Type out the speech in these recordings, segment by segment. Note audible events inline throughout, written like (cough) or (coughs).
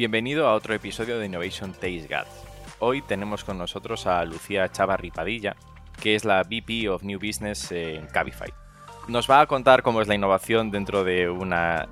Bienvenido a otro episodio de Innovation Taste Guts. Hoy tenemos con nosotros a Lucía Chavarri Padilla, que es la VP of New Business en Cabify. Nos va a contar cómo es la innovación dentro de una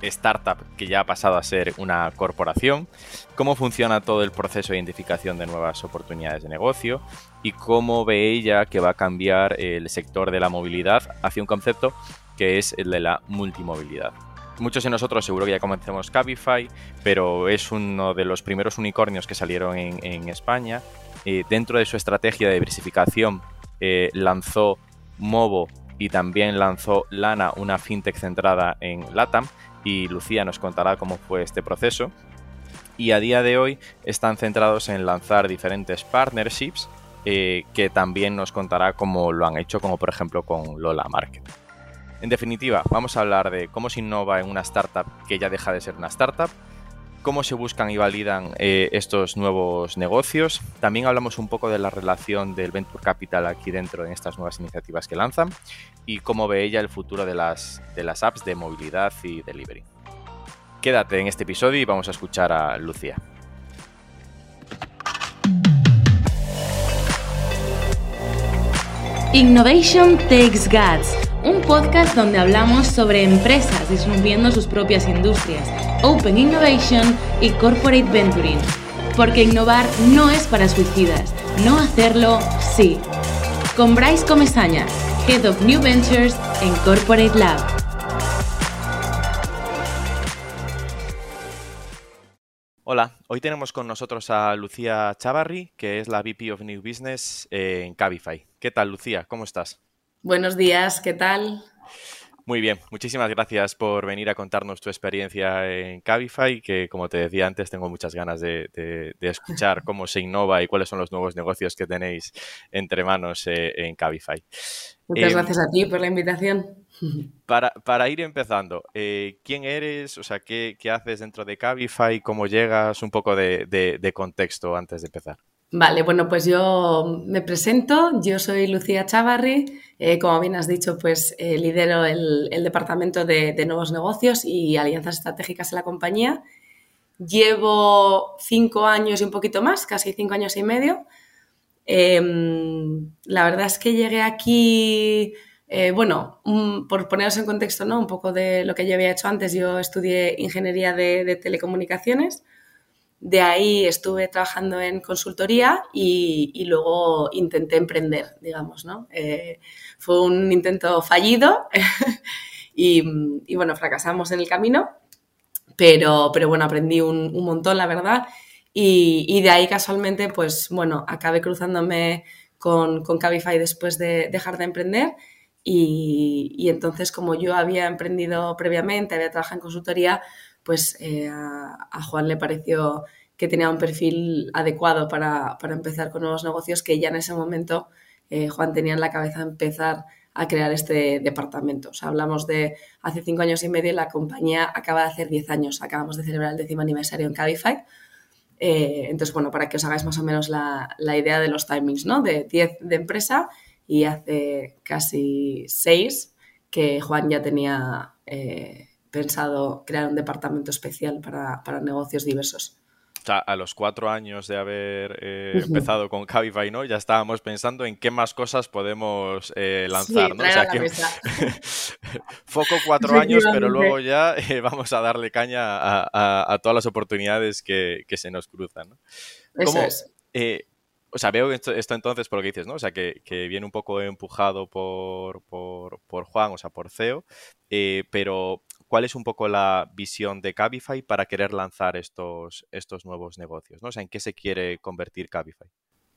startup que ya ha pasado a ser una corporación, cómo funciona todo el proceso de identificación de nuevas oportunidades de negocio y cómo ve ella que va a cambiar el sector de la movilidad hacia un concepto que es el de la multimovilidad. Muchos de nosotros seguro que ya conocemos Cabify, pero es uno de los primeros unicornios que salieron en, España. Eh, dentro de su estrategia de diversificación eh, lanzó Movo y también lanzó Lana, una fintech centrada en LATAM, y Lucía nos contará cómo fue este proceso. Y a día de hoy están centrados en lanzar diferentes partnerships eh, que también nos contará cómo lo han hecho, como por ejemplo con Lola Market. En definitiva, vamos a hablar de cómo se innova en una startup que ya deja de ser una startup, cómo se buscan y validan eh, estos nuevos negocios. También hablamos un poco de la relación del Venture Capital aquí dentro en estas nuevas iniciativas que lanzan y cómo ve ella el futuro de las, de las apps de movilidad y delivery. Quédate en este episodio y vamos a escuchar a Lucía. Innovation Takes Guts, un podcast donde hablamos sobre empresas disminuyendo sus propias industrias, Open Innovation y Corporate Venturing. Porque innovar no es para suicidas, no hacerlo sí. Con Bryce Comesaña, Head of New Ventures en Corporate Lab. Hola, hoy tenemos con nosotros a Lucía Chavarri, que es la VP of New Business en Cabify. ¿Qué tal, Lucía? ¿Cómo estás? Buenos días, ¿qué tal? Muy bien, muchísimas gracias por venir a contarnos tu experiencia en Cabify, que como te decía antes, tengo muchas ganas de, escuchar (laughs) cómo se innova y cuáles son los nuevos negocios que tenéis entre manos eh, en Cabify. Muchas em, gracias a ti por la invitación. (laughs) Para, ir empezando, eh, ¿quién eres? O sea, ¿qué, haces dentro de Cabify? ¿Cómo llegas? Un poco de contexto antes de empezar. Vale, bueno, pues yo me presento, yo soy Lucía Chavarri, eh, como bien has dicho, pues eh, lidero el, departamento de, nuevos negocios y alianzas estratégicas en la compañía. Llevo cinco años y un poquito más, casi cinco años y medio. Em, la verdad es que llegué aquí, eh, bueno, por poneros en contexto, ¿no? Un poco de lo que yo había hecho antes, yo estudié ingeniería de telecomunicaciones de ahí estuve trabajando en consultoría y, luego intenté emprender, digamos, ¿no? Eh, fue un intento fallido (laughs) y, bueno, fracasamos en el camino, pero, pero bueno, aprendí un, montón, la verdad. Y, de ahí casualmente, pues bueno, acabé cruzándome con, con Cabify después de dejar de emprender. Y, entonces, como yo había emprendido previamente, había trabajado en consultoría, pues eh, a, Juan le pareció que tenía un perfil adecuado para, empezar con nuevos negocios, que ya en ese momento eh, Juan tenía en la cabeza empezar a crear este departamento. O sea, hablamos de hace cinco años y medio, la compañía acaba de hacer diez años, acabamos de celebrar el décimo aniversario en Cabify. Eh, entonces, bueno, para que os hagáis más o menos la, idea de los timings, ¿no? De 10 de empresa y hace casi seis que Juan ya tenía pensado crear un departamento especial para, negocios diversos. O sea, a los cuatro años de haber eh, empezado con Cabify, ¿no? Ya estábamos pensando en qué más cosas podemos eh, lanzar, ¿no? O sea, que... (laughs) Foco cuatro años, pero luego ya eh, vamos a darle caña a, todas las oportunidades que, se nos cruzan, ¿no? Eso es. o sea, veo esto, esto, entonces por lo que dices, ¿no? O sea, que, viene un poco empujado por, por, por Juan, o sea, por CEO, pero cuál es un poco la visión de Cabify para querer lanzar estos, estos nuevos negocios, ¿no? O sea, ¿en qué se quiere convertir Cabify?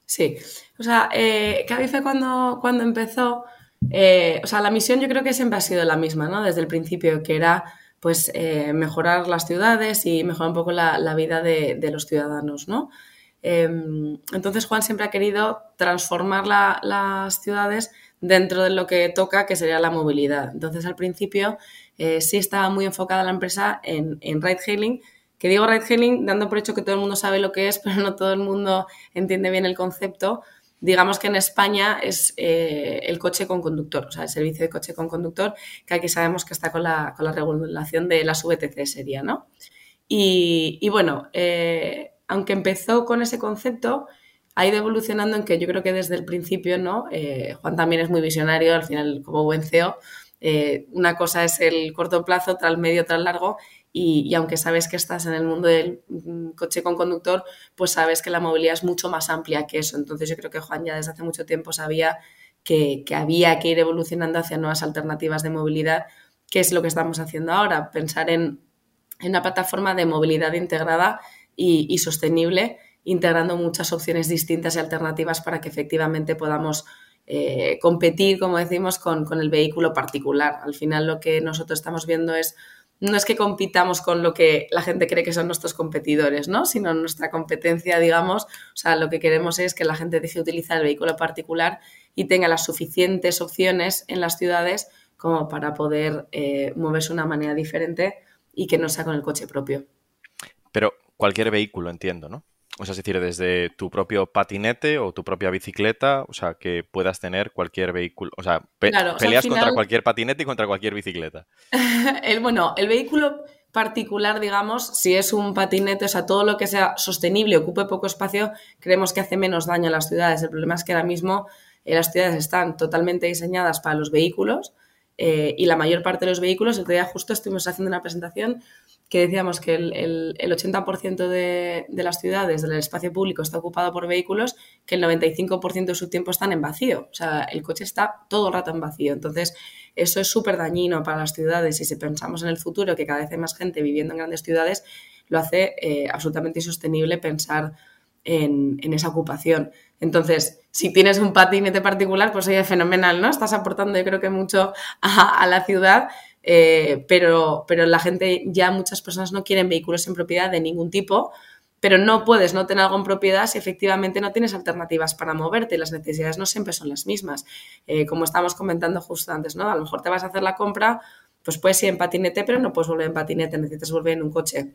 Sí, o sea, eh, Cabify cuando, cuando empezó, eh, o sea, la misión yo creo que siempre ha sido la misma, ¿no? Desde el principio, que era pues eh, mejorar las ciudades y mejorar un poco la, vida de, los ciudadanos, ¿no? Em, entonces Juan siempre ha querido transformar las ciudades dentro de lo que toca, que sería la movilidad. Entonces al principio eh, sí estaba muy enfocada la empresa en, en ride hailing, que digo ride hailing dando por hecho que todo el mundo sabe lo que es, (laughs) pero no todo el mundo entiende bien el concepto. Digamos que en España es eh, el coche con conductor, o sea, el servicio de coche con conductor, que aquí sabemos que está con la, con la regulación de las VTC sería, ¿no? Y, bueno, eh, aunque empezó con ese concepto, ha ido evolucionando en que yo creo que desde el principio, ¿no? Eh, Juan también es muy visionario, al final como buen CEO, eh, una cosa es el corto plazo, otra el medio, otra el largo, y, aunque sabes que estás en el mundo del mm, coche con conductor, pues sabes que la movilidad es mucho más amplia que eso. Entonces yo creo que Juan ya desde hace mucho tiempo sabía que, había que ir evolucionando hacia nuevas alternativas de movilidad, que es lo que estamos haciendo ahora, pensar en, una plataforma de movilidad integrada y, sostenible, integrando muchas opciones distintas y alternativas para que efectivamente podamos eh, competir, como decimos, con, con, el vehículo particular. Al final lo que nosotros estamos viendo es no es que compitamos con lo que la gente cree que son nuestros competidores, ¿no? Sino nuestra competencia, digamos, o sea, lo que queremos es que la gente deje de utilizar el vehículo particular y tenga las suficientes opciones en las ciudades como para poder eh, moverse de una manera diferente y que no sea con el coche propio. Pero cualquier vehículo, entiendo, ¿no? O sea, es decir, desde tu propio patinete o tu propia bicicleta, o sea, que puedas tener cualquier vehículo. O sea, peleas contra cualquier patinete y contra cualquier bicicleta. (laughs) el, bueno, el vehículo particular, digamos, si es un patinete, o sea, todo lo que sea sostenible, ocupe poco espacio, creemos que hace menos daño a las ciudades. El problema es que ahora mismo eh, las ciudades están totalmente diseñadas para los vehículos eh, y la mayor parte de los vehículos, el día justo estuvimos haciendo una presentación que decíamos que el, el, 80% de, de, las ciudades, del espacio público, está ocupado por vehículos, que el 95% de su tiempo están en vacío. O sea, el coche está todo el rato en vacío. Entonces, eso es súper dañino para las ciudades y si pensamos en el futuro, que cada vez hay más gente viviendo en grandes ciudades, lo hace eh, absolutamente insostenible pensar en, en, esa ocupación. Entonces, si tienes un patinete particular, pues oye, fenomenal, ¿no? Estás aportando, yo creo que mucho a, a la ciudad eh, pero, pero la gente, ya muchas personas no quieren vehículos en propiedad de ningún tipo, pero no puedes no tener algo en propiedad si efectivamente no tienes alternativas para moverte. Las necesidades no siempre son las mismas. Eh, como estábamos comentando justo antes, ¿no? A lo mejor te vas a hacer la compra, pues puedes ir en patinete, pero no puedes volver en patinete, necesitas volver en un coche.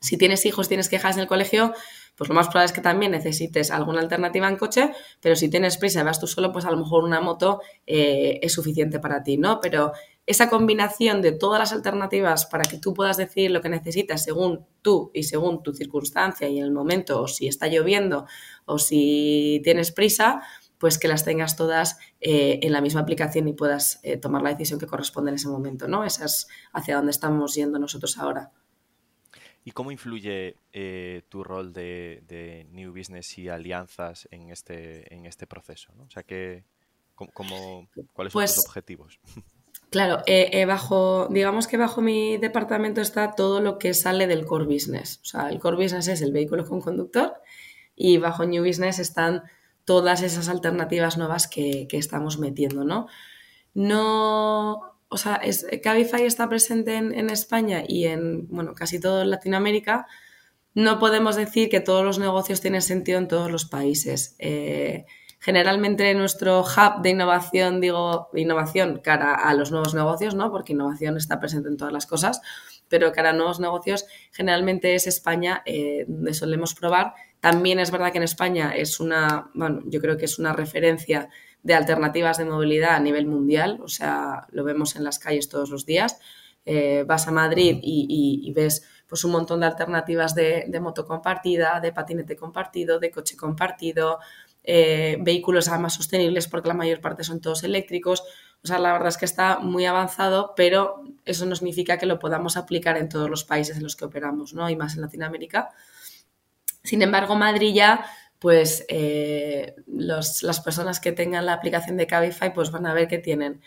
Si tienes hijos, tienes que dejarlos en el colegio, pues lo más probable es que también necesites alguna alternativa en coche, pero si tienes prisa y vas tú solo, pues a lo mejor una moto eh, es suficiente para ti, ¿no? Pero esa combinación de todas las alternativas para que tú puedas decidir lo que necesitas según tú y según tu circunstancia y en el momento, o si está lloviendo o si tienes prisa, pues que las tengas todas eh, en la misma aplicación y puedas eh, tomar la decisión que corresponde en ese momento, ¿no? Esa es hacia dónde estamos yendo nosotros ahora. ¿Y cómo influye eh, tu rol de, New Business y alianzas en este, en este proceso? O sea, que, cómo, ¿cuáles son tus pues objetivos? (laughs) Claro, eh, eh, bajo, digamos que bajo mi departamento está todo lo que sale del core business. O sea, el core business es el vehículo con conductor y bajo New Business están todas esas alternativas nuevas que, estamos metiendo, ¿no? No, o sea, es, Cabify está presente en, España y en, bueno, casi todo Latinoamérica. No podemos decir que todos los negocios tienen sentido en todos los países. Eh, generalmente nuestro hub de innovación, digo, innovación cara a los nuevos negocios, ¿no? Porque innovación está presente en todas las cosas, pero cara a nuevos negocios, generalmente es España, eh, donde solemos probar. También es verdad que en España es una, bueno, yo creo que es una referencia de alternativas de movilidad a nivel mundial, o sea, lo vemos en las calles todos los días. Eh, vas a Madrid y, ves pues un montón de alternativas de, de moto compartida, de patinete compartido, de coche compartido, eh, vehículos más sostenibles porque la mayor parte son todos eléctricos. O sea, la verdad es que está muy avanzado, pero eso no significa que lo podamos aplicar en todos los países en los que operamos, ¿no? Y más en Latinoamérica. Sin embargo, Madrid ya, pues eh, las personas que tengan la aplicación de Cabify, pues van a ver que tienen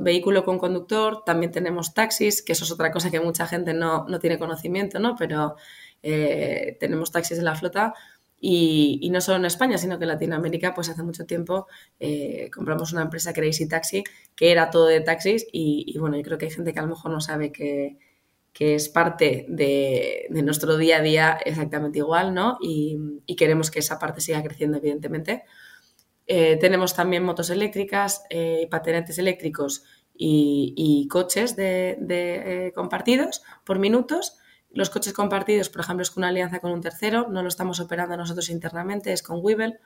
vehículo con conductor, también tenemos taxis, que eso es otra cosa que mucha gente no, tiene conocimiento, ¿no? Pero eh, tenemos taxis en la flota y, no solo en España, sino que en Latinoamérica, pues hace mucho tiempo eh, compramos una empresa Crazy Taxi, que era todo de taxis, y, bueno, yo creo que hay gente que a lo mejor no sabe que, es parte de, nuestro día a día exactamente igual, ¿no? Y, queremos que esa parte siga creciendo, evidentemente. Eh, tenemos también motos eléctricas, eh, patinetes eléctricos y, coches de compartidos por minutos los coches compartidos, por ejemplo, es con una alianza con un tercero, no lo estamos operando nosotros internamente, es con Webull.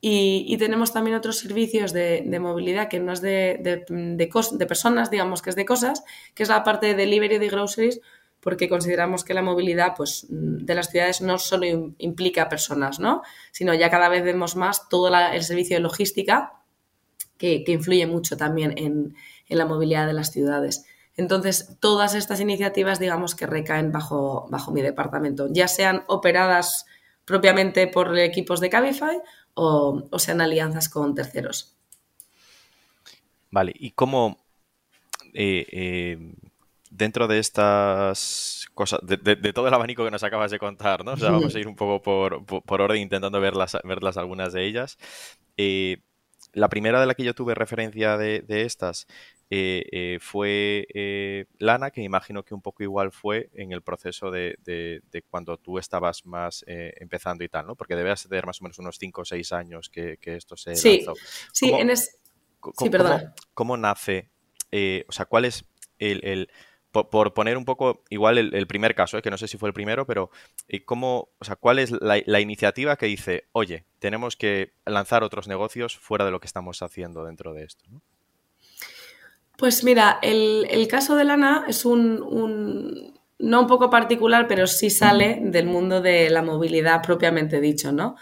Y, tenemos también otros servicios de, movilidad que no es de, de, personas, digamos que es de cosas, que es la parte de delivery de groceries, porque consideramos que la movilidad pues, de las ciudades no solo implica personas, ¿no? sino ya cada vez vemos más todo el servicio de logística que, influye mucho también en, la movilidad de las ciudades. Entonces, todas estas iniciativas, digamos que recaen bajo, bajo mi departamento, ya sean operadas propiamente por equipos de Cabify o, sean alianzas con terceros. Vale, ¿y cómo eh, eh, dentro de estas cosas, de, todo el abanico que nos acabas de contar, ¿no? O sea, vamos a ir un poco por, orden intentando verlas, verlas algunas de ellas. Eh, la primera de la que yo tuve referencia de, estas eh, eh, fue eh, Lana, que imagino que un poco igual fue en el proceso de, cuando tú estabas más empezando y tal, ¿no? Porque debes tener más o menos unos 5 o 6 años que, esto se sí, lanzó. Sí, en es... sí, perdón. ¿cómo, nace? o sea, ¿cuál es el por, poner un poco, igual el, primer caso, ¿eh? que no sé si fue el primero, pero ¿cómo, o sea, ¿cuál es la, iniciativa que dice, oye, tenemos que lanzar otros negocios fuera de lo que estamos haciendo dentro de esto? Pues mira, el, caso de Lana es un, no un poco particular, pero sí sale del mundo de la movilidad propiamente dicho, ¿no?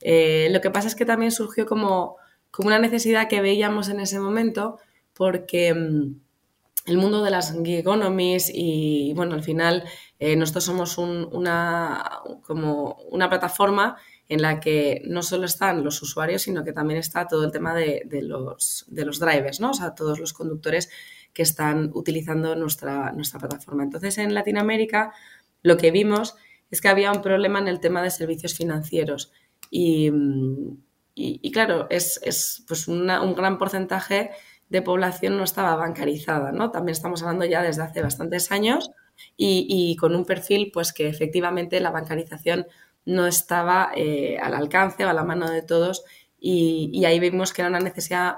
Eh, lo que pasa es que también surgió como, como una necesidad que veíamos en ese momento, porque mm, el mundo de las gig economies y bueno, al final eh, nosotros somos una, como una plataforma en la que no solo están los usuarios, sino que también está todo el tema de, los, de los drivers, ¿no? O sea, todos los conductores que están utilizando nuestra, nuestra plataforma. Entonces, en Latinoamérica lo que vimos es que había un problema en el tema de servicios financieros. Y, y, claro, es, es pues un gran porcentaje de población no estaba bancarizada, ¿no? También estamos hablando ya desde hace bastantes años y, con un perfil pues que efectivamente la bancarización no estaba eh, al alcance o a la mano de todos y, ahí vimos que era una necesidad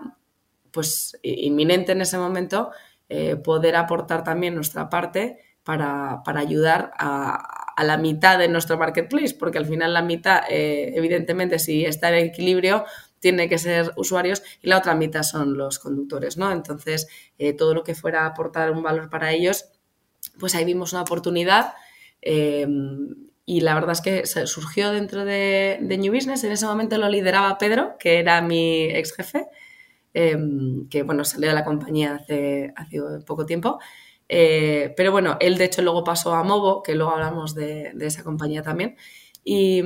pues inminente en ese momento eh, poder aportar también nuestra parte para, ayudar a, la mitad de nuestro marketplace, porque al final la mitad, eh, evidentemente, si está en equilibrio, tiene que ser usuarios y la otra mitad son los conductores, ¿no? Entonces, todo lo que fuera aportar un valor para ellos, pues ahí vimos una oportunidad y la verdad es que surgió dentro de, New Business. En ese momento lo lideraba Pedro, que era mi ex jefe, eh, que bueno, salió de la compañía hace, hace poco tiempo. pero bueno, él de hecho luego pasó a Movo, que luego hablamos de, esa compañía también. Y,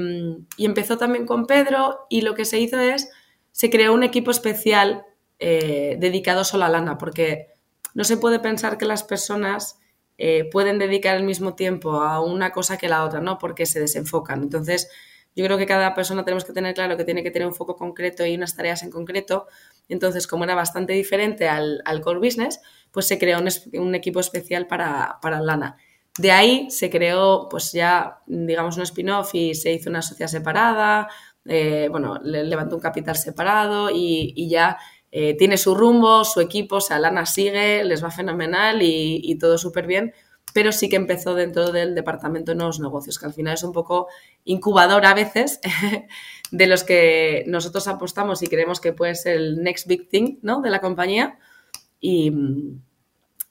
y, empezó también con Pedro y lo que se hizo es se creó un equipo especial eh, dedicado solo a lana, porque no se puede pensar que las personas eh, pueden dedicar el mismo tiempo a una cosa que a la otra, ¿no? Porque se desenfocan. Entonces, yo creo que cada persona tenemos que tener claro que tiene que tener un foco concreto y unas tareas en concreto. Entonces, como era bastante diferente al, core business, pues se creó un, equipo especial para, para Lana. De ahí se creó, pues ya, digamos, un spin-off y se hizo una sociedad separada, eh, bueno, le levantó un capital separado y, ya eh, tiene su rumbo, su equipo, o sea, Lana sigue, les va fenomenal y, todo súper bien, pero sí que empezó dentro del departamento de nuevos negocios, que al final es un poco incubador a veces (laughs) de los que nosotros apostamos y creemos que puede ser el next big thing ¿no? de la compañía. Y,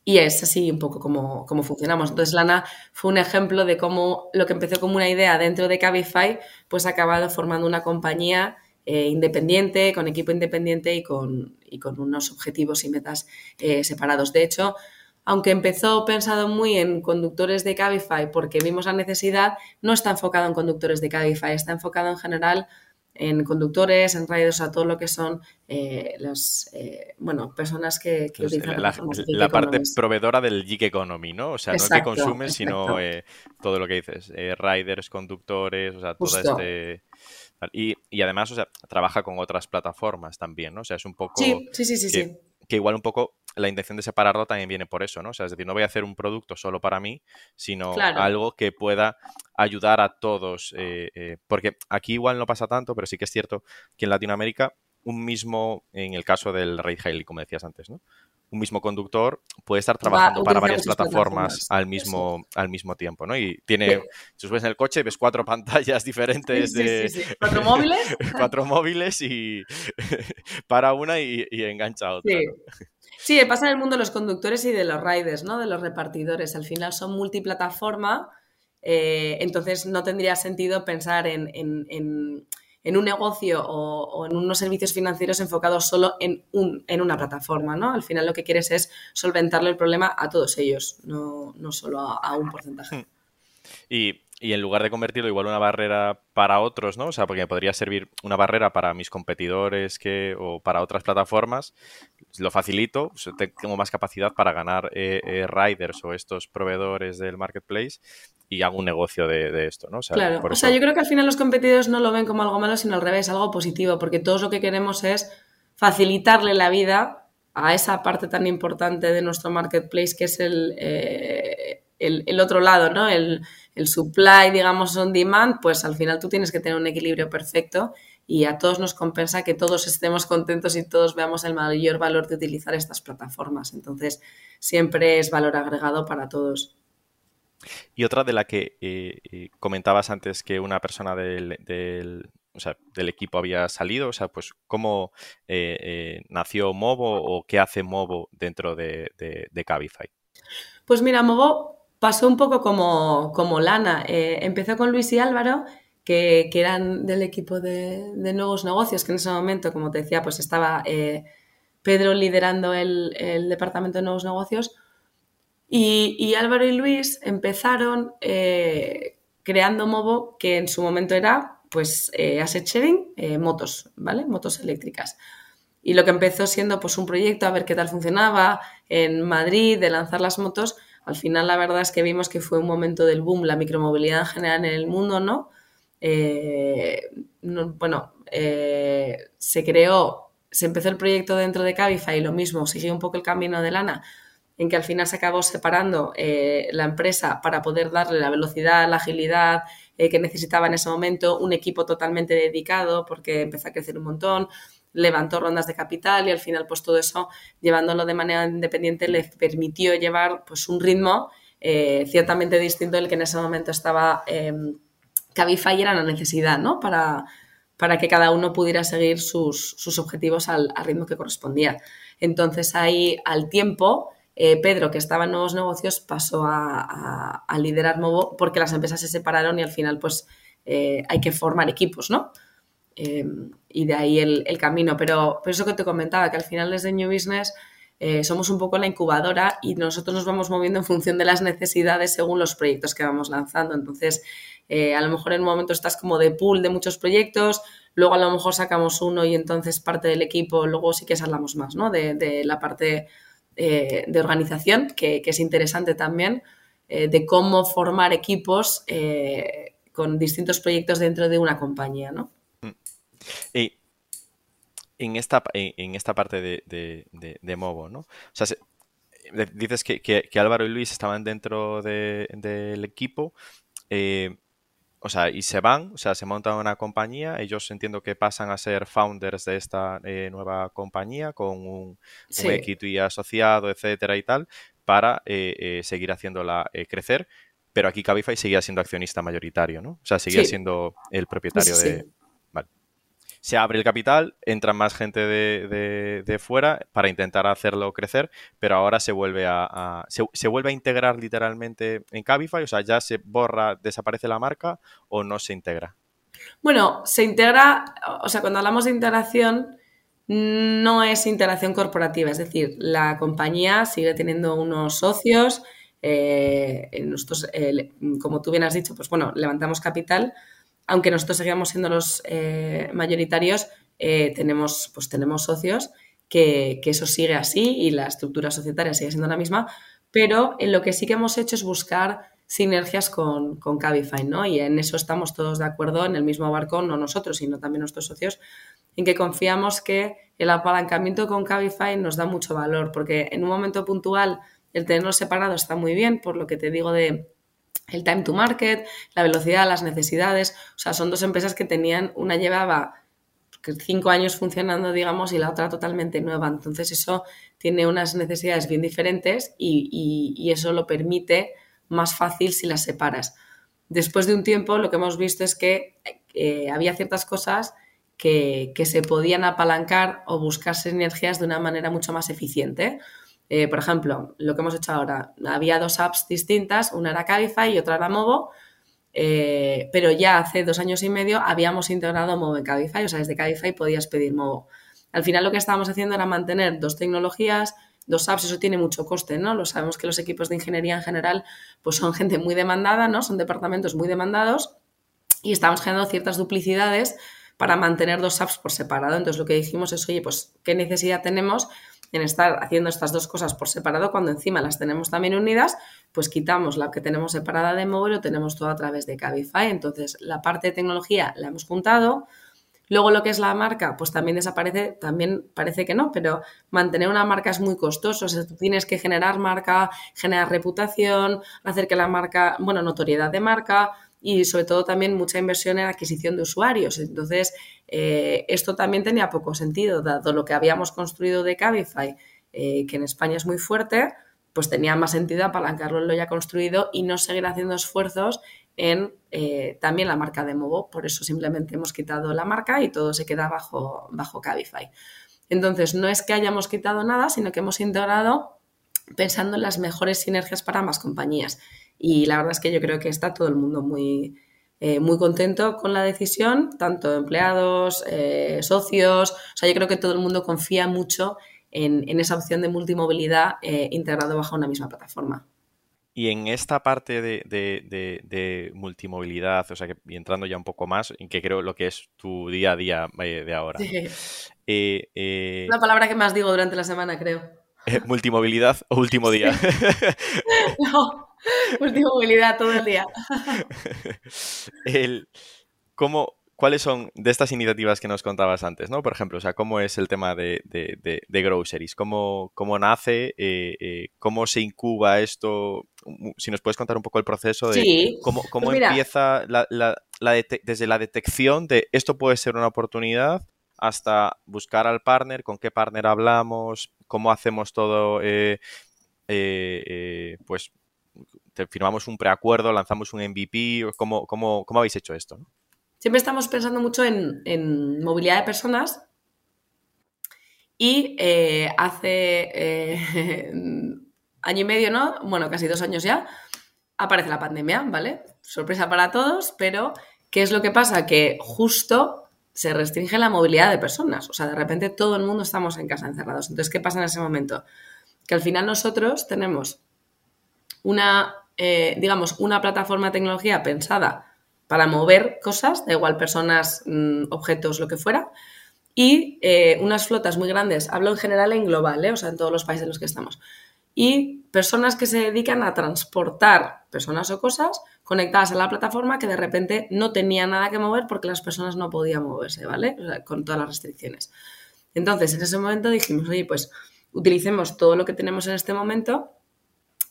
y es así un poco como, funcionamos. Entonces, Lana fue un ejemplo de cómo lo que empezó como una idea dentro de Cabify, pues ha acabado formando una compañía eh, independiente, con equipo independiente y con, con unos objetivos y metas eh, separados. De hecho, aunque empezó pensado muy en conductores de Cabify porque vimos la necesidad, no está enfocado en conductores de Cabify, está enfocado en general en conductores, en riders, a todo lo que son eh, las eh, bueno, personas que, utilizan la, la parte proveedora del gig economy, ¿no? O sea, no que consumen, sino eh, todo lo que dices, riders, conductores, o sea, todo este... Y, y, además, o sea, trabaja con otras plataformas también, ¿no? O sea, es un poco... Sí, sí, sí, sí que igual un poco la intención de separarlo también viene por eso, ¿no? O sea, es decir, no voy a hacer un producto solo para mí, sino algo que pueda ayudar a todos. Eh, eh, porque aquí igual no pasa tanto, pero sí que es cierto que en Latinoamérica un mismo, en el caso del ride hailing, como decías antes, ¿no? Un mismo conductor puede estar trabajando para varias plataformas, al mismo, al mismo tiempo, ¿no? Y tiene, si subes en el coche, ves cuatro (laughs) pantallas diferentes de... cuatro móviles. (laughs) cuatro móviles y (laughs) para una y, engancha a otra. Sí. pasa en el mundo de los conductores y de los riders, ¿no? De los repartidores. Al final son multiplataforma, eh, entonces no tendría sentido pensar en en un negocio o, en unos servicios financieros enfocados solo en, un, en una plataforma, ¿no? Al final lo que quieres es solventarle el problema a todos ellos, no, solo a, un porcentaje. Hmm. Y, en lugar de convertirlo igual una barrera para otros, ¿no? O sea, porque podría servir una barrera para mis competidores que, o para otras plataformas, lo facilito, tengo más capacidad para ganar eh, eh, riders o estos proveedores del marketplace y hago un negocio de, esto, ¿no? O sea, claro, o sea, yo creo que al final los competidores no lo ven como algo malo, sino al revés, algo positivo, porque todos lo que queremos es facilitarle la vida a esa parte tan importante de nuestro marketplace que es el, eh, el, otro lado, ¿no? El, el, supply, digamos, on demand, pues al final tú tienes que tener un equilibrio perfecto y a todos nos compensa que todos estemos contentos y todos veamos el mayor valor de utilizar estas plataformas. Entonces, siempre es valor agregado para todos. Y otra de la que eh, eh, comentabas antes que una persona del, del, equipo había salido, o sea, pues cómo eh, nació Movo o qué hace Movo dentro de, de, Cabify. Pues mira, Movo pasó un poco como, como Lana. empezó con Luis y Álvaro, que, eran del equipo de, nuevos negocios, que en ese momento, como te decía, pues estaba Pedro liderando el, el departamento de nuevos negocios y, Álvaro y Luis empezaron eh, creando Movo, que en su momento era pues eh, asset sharing, eh, motos, ¿vale? Motos eléctricas. Y lo que empezó siendo pues un proyecto a ver qué tal funcionaba en Madrid, de lanzar las motos, al final la verdad es que vimos que fue un momento del boom, la micromovilidad en general en el mundo, ¿no? bueno, se creó, se empezó el proyecto dentro de Cabify y lo mismo, siguió un poco el camino de Lana, en que al final se acabó separando eh, la empresa para poder darle la velocidad, la agilidad eh, que necesitaba en ese momento, un equipo totalmente dedicado porque empezó a crecer un montón, levantó rondas de capital y al final pues todo eso llevándolo de manera independiente le permitió llevar pues un ritmo eh, ciertamente distinto del que en ese momento estaba Cabify era la necesidad, ¿no? Para, para que cada uno pudiera seguir sus, objetivos al, ritmo que correspondía. Entonces ahí al tiempo eh, Pedro, que estaba en nuevos negocios, pasó a, liderar Movo porque las empresas se separaron y al final pues eh, hay que formar equipos, ¿no? Em, y de ahí el, camino. Pero, por eso que te comentaba, que al final desde New Business eh, somos un poco la incubadora y nosotros nos vamos moviendo en función de las necesidades según los proyectos que vamos lanzando. Entonces, a lo mejor en un momento estás como de pool de muchos proyectos, luego a lo mejor sacamos uno y entonces parte del equipo, luego sí que hablamos más, ¿no? De, la parte eh, de organización, que, es interesante también, eh, de cómo formar equipos eh, con distintos proyectos dentro de una compañía, ¿no? Y en esta, en, esta parte de, de, Movo, ¿no? O sea, dices que, Álvaro y Luis estaban dentro del equipo o sea, y se van, o sea, se montan una compañía, ellos entiendo que pasan a ser founders de esta eh, nueva compañía con un, equity asociado, etcétera y tal, para eh, eh, seguir haciéndola crecer. Pero aquí Cabify seguía siendo accionista mayoritario, ¿no? O sea, seguía siendo el propietario de, se abre el capital, entra más gente de, fuera para intentar hacerlo crecer, pero ahora se vuelve a, se, vuelve a integrar literalmente en Cabify, o sea, ya se borra, desaparece la marca o no se integra. Bueno, se integra, o sea, cuando hablamos de integración, no es integración corporativa, es decir, la compañía sigue teniendo unos socios, eh, nosotros, como tú bien has dicho, pues bueno, levantamos capital, aunque nosotros seguimos siendo los eh, mayoritarios, eh, tenemos, pues tenemos socios que, eso sigue así y la estructura societaria sigue siendo la misma, pero en lo que sí que hemos hecho es buscar sinergias con, con Cabify, ¿no? Y en eso estamos todos de acuerdo en el mismo barco, no nosotros, sino también nuestros socios, en que confiamos que el apalancamiento con Cabify nos da mucho valor, porque en un momento puntual el tenerlos separado está muy bien, por lo que te digo de el time to market, la velocidad, las necesidades. O sea, son dos empresas que tenían, una llevaba cinco años funcionando, digamos, y la otra totalmente nueva. Entonces eso tiene unas necesidades bien diferentes y, eso lo permite más fácil si las separas. Después de un tiempo lo que hemos visto es que eh, había ciertas cosas que, se podían apalancar o buscar sinergias de una manera mucho más eficiente. Eh, por ejemplo, lo que hemos hecho ahora, había dos apps distintas, una era Cabify y otra era Movo, eh, pero ya hace dos años y medio habíamos integrado Movo en Cabify, o sea, desde Cabify podías pedir Movo. Al final lo que estábamos haciendo era mantener dos tecnologías, dos apps, eso tiene mucho coste, ¿no? Lo sabemos que los equipos de ingeniería en general pues son gente muy demandada, ¿no? Son departamentos muy demandados y estamos generando ciertas duplicidades para mantener dos apps por separado. Entonces lo que dijimos es, oye, pues, ¿qué necesidad tenemos en estar haciendo estas dos cosas por separado cuando encima las tenemos también unidas? Pues quitamos la que tenemos separada de móvil lo tenemos todo a través de Cabify. Entonces la parte de tecnología la hemos juntado. Luego lo que es la marca, pues también desaparece, también parece que no, pero mantener una marca es muy costoso. O sea, tú tienes que generar marca, generar reputación, hacer que la marca, bueno, notoriedad de marca, y sobre todo también mucha inversión en adquisición de usuarios. Entonces, eh, esto también tenía poco sentido, dado lo que habíamos construido de Cabify, eh, que en España es muy fuerte, pues tenía más sentido apalancarlo en lo ya construido y no seguir haciendo esfuerzos en eh, también la marca de Movo. Por eso simplemente hemos quitado la marca y todo se queda bajo, bajo Cabify. Entonces, no es que hayamos quitado nada, sino que hemos integrado pensando en las mejores sinergias para ambas compañías. Y la verdad es que yo creo que está todo el mundo muy, eh, muy contento con la decisión, tanto empleados, eh, socios. O sea, yo creo que todo el mundo confía mucho en, esa opción de multimovilidad eh, integrado bajo una misma plataforma. Y en esta parte de, multimovilidad, o sea, que y entrando ya un poco más, en que creo lo que es tu día a día de ahora. (laughs) La palabra que más digo durante la semana, creo. multimovilidad o último día. (laughs) (laughs) no, (laughs) Multimovilidad todo el día. (laughs) el, ¿cómo, ¿Cuáles son de estas iniciativas que nos contabas antes, ¿no? Por ejemplo, o sea, ¿cómo es el tema de, de, groceries? ¿Cómo, cómo nace? Eh, eh, ¿Cómo se incuba esto? Si nos puedes contar un poco el proceso de cómo, cómo pues empieza la, la, desde la detección de esto puede ser una oportunidad hasta buscar al partner, con qué partner hablamos, cómo hacemos todo, eh, pues firmamos un preacuerdo, lanzamos un MVP, ¿cómo, cómo, cómo habéis hecho esto? Siempre estamos pensando mucho en, movilidad de personas y eh, hace eh, (laughs) año y medio, ¿no? Bueno, casi dos años ya, aparece la pandemia, ¿vale? Sorpresa para todos, pero ¿qué es lo que pasa? Que justo se restringe la movilidad de personas. O sea, de repente todo el mundo estamos en casa encerrados. Entonces, ¿qué pasa en ese momento? Que al final nosotros tenemos una eh, digamos, una plataforma de tecnología pensada para mover cosas, da igual personas, mm, objetos, lo que fuera, y eh, unas flotas muy grandes, hablo en general en global, ¿eh? o sea, en todos los países en los que estamos, y personas que se dedican a transportar personas o cosas conectadas a la plataforma que de repente no tenía nada que mover porque las personas no podían moverse, ¿vale? con todas las restricciones. Entonces, en ese momento dijimos, oye, pues utilicemos todo lo que tenemos en este momento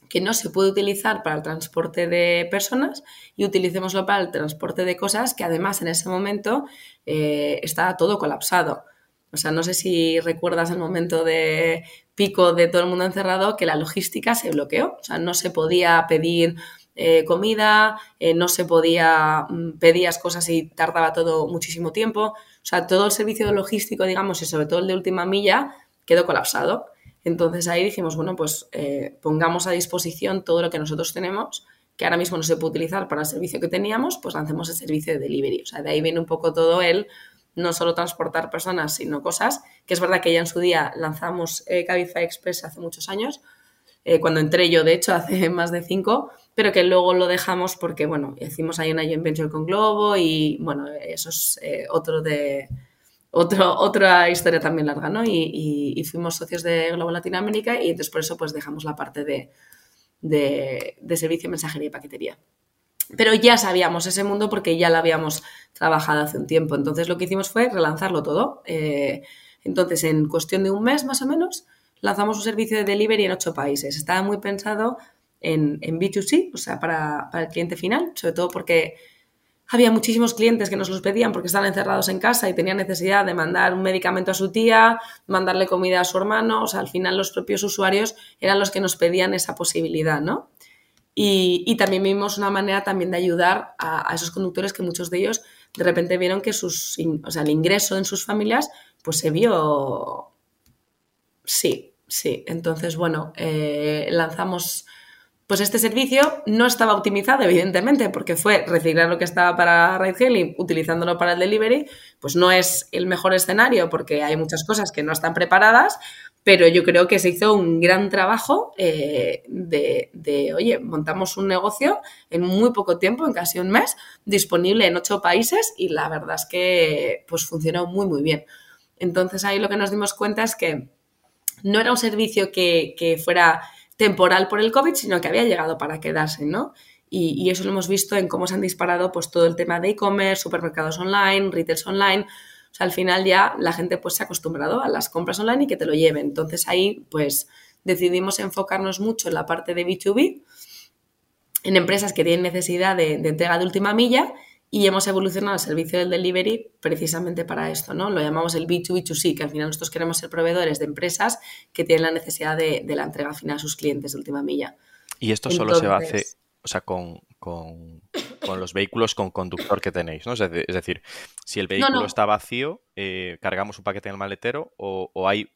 que no se puede utilizar para el transporte de personas y utilicémoslo para el transporte de cosas que además en ese momento eh, está todo colapsado. O sea, no sé si recuerdas el momento de pico de todo el mundo encerrado que la logística se bloqueó. O sea, no se podía pedir eh, comida, eh, no se podía, mm, pedías cosas y tardaba todo muchísimo tiempo. O sea, todo el servicio logístico, digamos, y sobre todo el de última milla, quedó colapsado. Entonces ahí dijimos, bueno, pues eh, pongamos a disposición todo lo que nosotros tenemos, que ahora mismo no se puede utilizar para el servicio que teníamos, pues lancemos el servicio de delivery. O sea, de ahí viene un poco todo el no solo transportar personas, sino cosas, que es verdad que ya en su día lanzamos eh, Cabify Express hace muchos años, eh, cuando entré yo, de hecho, (laughs) hace más de cinco, pero que luego lo dejamos porque, bueno, hicimos ahí una joint venture con Globo y, bueno, eso es eh, otro de, otra historia también larga, ¿no? Y, fuimos socios de Global Latinoamérica y entonces por eso pues dejamos la parte de, de, servicio, mensajería y paquetería. Pero ya sabíamos ese mundo porque ya lo habíamos trabajado hace un tiempo. Entonces lo que hicimos fue relanzarlo todo. Eh, entonces, en cuestión de un mes más o menos, lanzamos un servicio de delivery en ocho países. Estaba muy pensado en, en B2C, o sea, para, para, el cliente final, sobre todo porque había muchísimos clientes que nos los pedían porque estaban encerrados en casa y tenían necesidad de mandar un medicamento a su tía, mandarle comida a su hermano, o sea, al final los propios usuarios eran los que nos pedían esa posibilidad, ¿no? Y, también vimos una manera también de ayudar a, esos conductores que muchos de ellos de repente vieron que sus, o sea, el ingreso en sus familias pues se vio, sí, sí. Entonces, bueno, eh, lanzamos pues este servicio no estaba optimizado, evidentemente, porque fue reciclar lo que estaba para ride utilizándolo para el delivery, pues no es el mejor escenario porque hay muchas cosas que no están preparadas, pero yo creo que se hizo un gran trabajo eh, de, oye, montamos un negocio en muy poco tiempo, en casi un mes, disponible en ocho países y la verdad es que pues funcionó muy, muy bien. Entonces ahí lo que nos dimos cuenta es que no era un servicio que fuera temporal por el COVID, sino que había llegado para quedarse, ¿no? Y, eso lo hemos visto en cómo se han disparado pues todo el tema de e-commerce, supermercados online, retails online. O sea, al final ya la gente pues se ha acostumbrado a las compras online y que te lo lleven. Entonces ahí pues decidimos enfocarnos mucho en la parte de B2B, en empresas que tienen necesidad de, de entrega de última milla y hemos evolucionado el servicio del delivery precisamente para esto, ¿no? Lo llamamos el B2B2C, que al final nosotros queremos ser proveedores de empresas que tienen la necesidad de, la entrega final a sus clientes de última milla. Y esto solo se hace, o sea, con, los vehículos con conductor que tenéis, ¿no? Es decir, si el vehículo está vacío, eh, cargamos un paquete en el maletero o, hay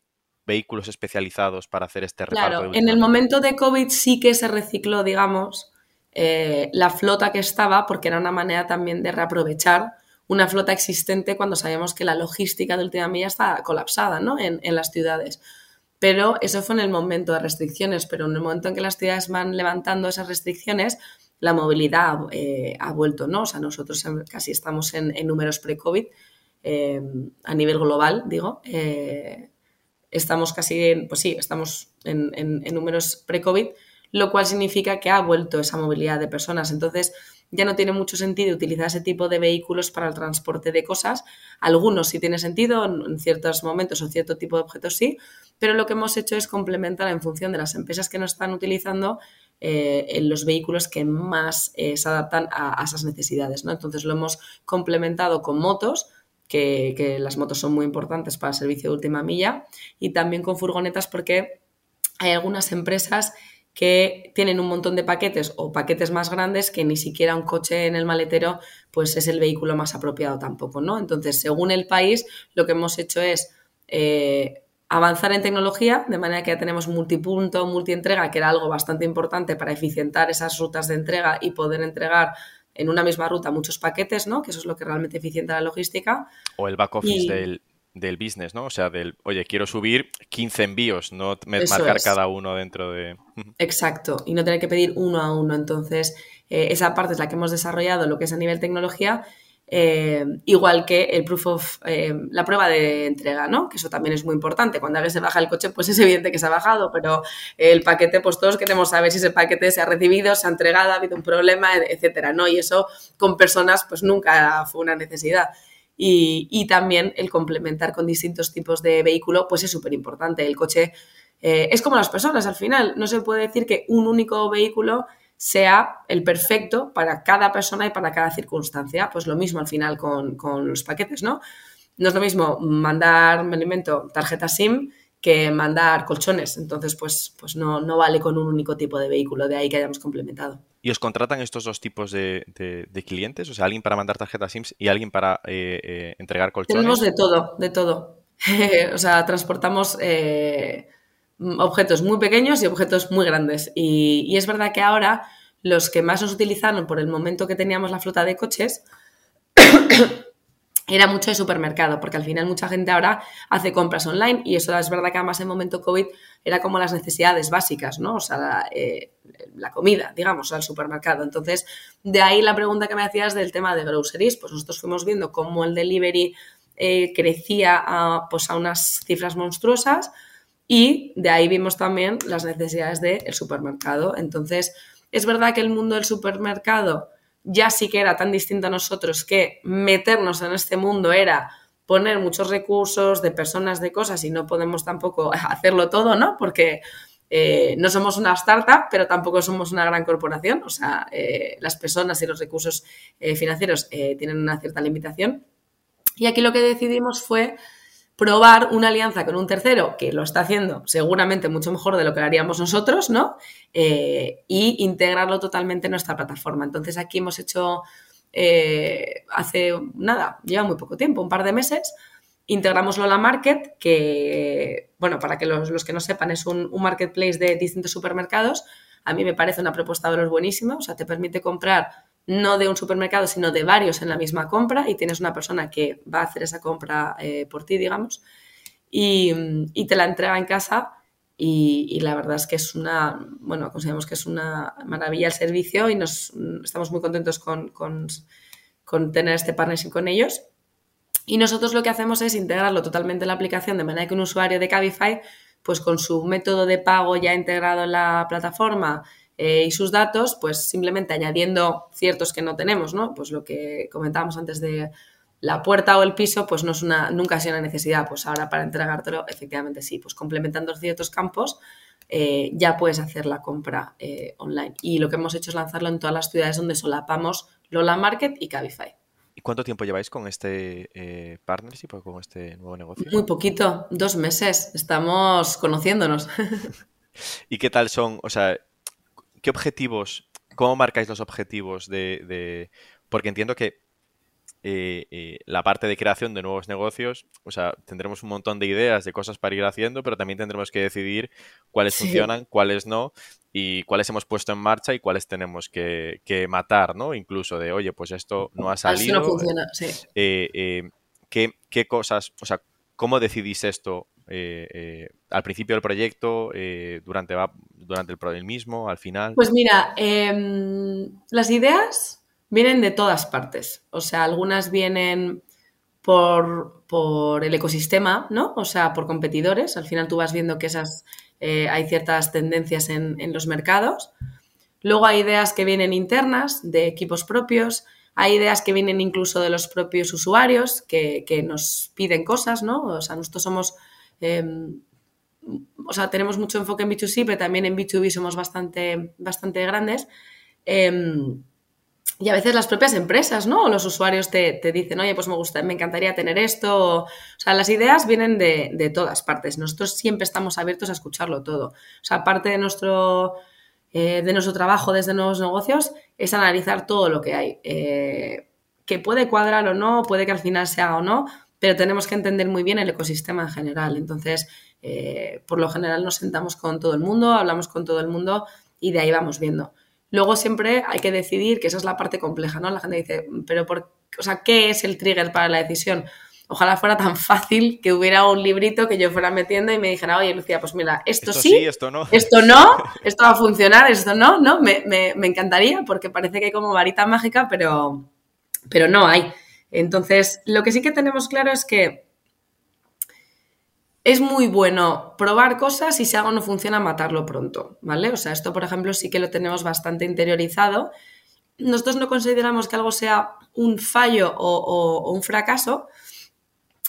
vehículos especializados para hacer este reparto. Claro, en el momento de COVID sí que se recicló, digamos, eh, la flota que estaba, porque era una manera también de reaprovechar una flota existente cuando sabíamos que la logística de última milla está colapsada ¿no? en, las ciudades. Pero eso fue en el momento de restricciones, pero en el momento en que las ciudades van levantando esas restricciones, la movilidad eh, ha vuelto, ¿no? O sea, nosotros casi estamos en, números pre-COVID, eh, a nivel global, digo. estamos casi en, pues sí, estamos en, en números pre-COVID, lo cual significa que ha vuelto esa movilidad de personas. Entonces, ya no tiene mucho sentido utilizar ese tipo de vehículos para el transporte de cosas. Algunos sí tiene sentido, en ciertos momentos o cierto tipo de objetos sí, pero lo que hemos hecho es complementar en función de las empresas que nos están utilizando eh, los vehículos que más eh, se adaptan a, esas necesidades. ¿no? Entonces lo hemos complementado con motos, que las motos son muy importantes para el servicio de última milla, y también con furgonetas porque hay algunas empresas que tienen un montón de paquetes o paquetes más grandes que ni siquiera un coche en el maletero pues es el vehículo más apropiado tampoco, ¿no? Entonces, según el país, lo que hemos hecho es eh, avanzar en tecnología, de manera que ya tenemos multipunto, multientrega, que era algo bastante importante para eficientar esas rutas de entrega y poder entregar en una misma ruta muchos paquetes, ¿no? Que eso es lo que realmente eficienta la logística. O el back office del, del business, ¿no? O sea, del, oye, quiero subir 15 envíos, no marcar cada uno dentro de... (laughs) Exacto, y no tener que pedir uno a uno. Entonces, eh, esa parte es la que hemos desarrollado, lo que es a nivel tecnología, eh, igual que el proof of, eh, la prueba de entrega, ¿no? Que eso también es muy importante. Cuando alguien se baja el coche, pues es evidente que se ha bajado, pero el paquete, pues todos queremos saber si ese paquete se ha recibido, se ha entregado, ha habido un problema, etcétera, ¿no? Y eso con personas, pues nunca fue una necesidad. Y, también el complementar con distintos tipos de vehículo, pues es súper importante. El coche eh, es como las personas al final. No se puede decir que un único vehículo sea el perfecto para cada persona y para cada circunstancia. Pues lo mismo al final con, con los paquetes, ¿no? No es lo mismo mandar, me alimento, tarjeta SIM que mandar colchones. Entonces, pues, pues no, no vale con un único tipo de vehículo, de ahí que hayamos complementado. ¿Y os contratan estos dos tipos de, clientes? O sea, alguien para mandar tarjetas SIMS y alguien para eh, eh, entregar colchones. Tenemos de todo, de todo. (laughs) o sea, transportamos eh, objetos muy pequeños y objetos muy grandes. Y, y, es verdad que ahora los que más nos utilizaron por el momento que teníamos la flota de coches era mucho de supermercado, porque al final mucha gente ahora hace compras online y eso es verdad que además en momento COVID era como las necesidades básicas, ¿no? O sea, la, eh, comida, digamos, al supermercado. Entonces, de ahí la pregunta que me hacías del tema de groceries, pues nosotros fuimos viendo cómo el delivery eh, crecía a, pues a unas cifras monstruosas y de ahí vimos también las necesidades del supermercado. Entonces, es verdad que el mundo del supermercado ya sí que era tan distinto a nosotros que meternos en este mundo era poner muchos recursos de personas, de cosas y no podemos tampoco (laughs) hacerlo todo, ¿no? Porque eh, no somos una startup, pero tampoco somos una gran corporación. O sea, eh, las personas y los recursos eh, financieros tienen una cierta limitación. Y aquí lo que decidimos fue probar una alianza con un tercero que lo está haciendo seguramente mucho mejor de lo que lo haríamos nosotros, ¿no? y integrarlo totalmente en nuestra plataforma. Entonces aquí hemos hecho hace nada, lleva muy poco tiempo, un par de meses, integramos Lola Market, que, bueno, para que los, que no sepan, es un, marketplace de distintos supermercados. A mí me parece una propuesta de los buenísima, o sea, te permite comprar no de un supermercado, sino de varios en la misma compra y tienes una persona que va a hacer esa compra eh, por ti, digamos, y, te la entrega en casa y, la verdad es que es una, bueno, consideramos que es una maravilla el servicio y nos estamos muy contentos con, con, con tener este partnership con ellos. Y nosotros lo que hacemos es integrarlo totalmente en la aplicación de manera que un usuario de Cabify, pues con su método de pago ya integrado en la plataforma eh, y sus datos, pues simplemente añadiendo ciertos que no tenemos, ¿no? Pues lo que comentábamos antes de la puerta o el piso, pues no es una, nunca ha sido una necesidad. Pues ahora para entregártelo, efectivamente sí, pues complementando ciertos campos, eh, ya puedes hacer la compra eh, online. Y lo que hemos hecho es lanzarlo en todas las ciudades donde solapamos Lola Market y Cabify. ¿Y cuánto tiempo lleváis con este eh, partnership o con este nuevo negocio? Muy poquito, dos meses. Estamos conociéndonos. (laughs) ¿Y qué tal son, o sea, qué objetivos, cómo marcáis los objetivos de porque entiendo que eh, eh, la parte de creación de nuevos negocios, o sea, tendremos un montón de ideas de cosas para ir haciendo, pero también tendremos que decidir cuáles funcionan, cuáles no, y cuáles hemos puesto en marcha y cuáles tenemos que, matar, ¿no? Incluso de, oye, pues esto no ha salido. no funciona, sí. Eh, ¿qué, cosas, o sea, cómo decidís esto al principio del proyecto, durante, durante el, el mismo, al final? Pues mira, em, las ideas vienen de todas partes. O sea, algunas vienen por, el ecosistema, ¿no? O sea, por competidores. Al final tú vas viendo que esas eh, hay ciertas tendencias en, los mercados. Luego hay ideas que vienen internas, de equipos propios. Hay ideas que vienen incluso de los propios usuarios que, nos piden cosas, ¿no? O sea, nosotros somos. Em, o sea, tenemos mucho enfoque en B2C, pero también en B2B somos bastante, bastante grandes. Em, y a veces las propias empresas, ¿no? O los usuarios te, dicen, oye, pues me gusta, me encantaría tener esto. O, sea, las ideas vienen de, todas partes. Nosotros siempre estamos abiertos a escucharlo todo. O sea, parte de nuestro, eh, de nuestro trabajo desde nuevos negocios es analizar todo lo que hay. Eh, que puede cuadrar o no, puede que al final se haga o no, pero tenemos que entender muy bien el ecosistema en general. Entonces, eh, por lo general nos sentamos con todo el mundo, hablamos con todo el mundo y de ahí vamos viendo. Luego siempre hay que decidir, que esa es la parte compleja, ¿no? La gente dice, pero por, o sea, ¿qué es el trigger para la decisión? Ojalá fuera tan fácil que hubiera un librito que yo fuera metiendo y me dijera, oye, Lucía, pues mira, esto, sí, esto no. (laughs) Esto no, esto va a funcionar, esto no, ¿no? Me, me, encantaría porque parece que hay como varita mágica, pero, pero no hay. Entonces, lo que sí que tenemos claro es que es muy bueno probar cosas y si algo no funciona, matarlo pronto, ¿vale? O sea, esto, por ejemplo, sí que lo tenemos bastante interiorizado. Nosotros no consideramos que algo sea un fallo o, un fracaso,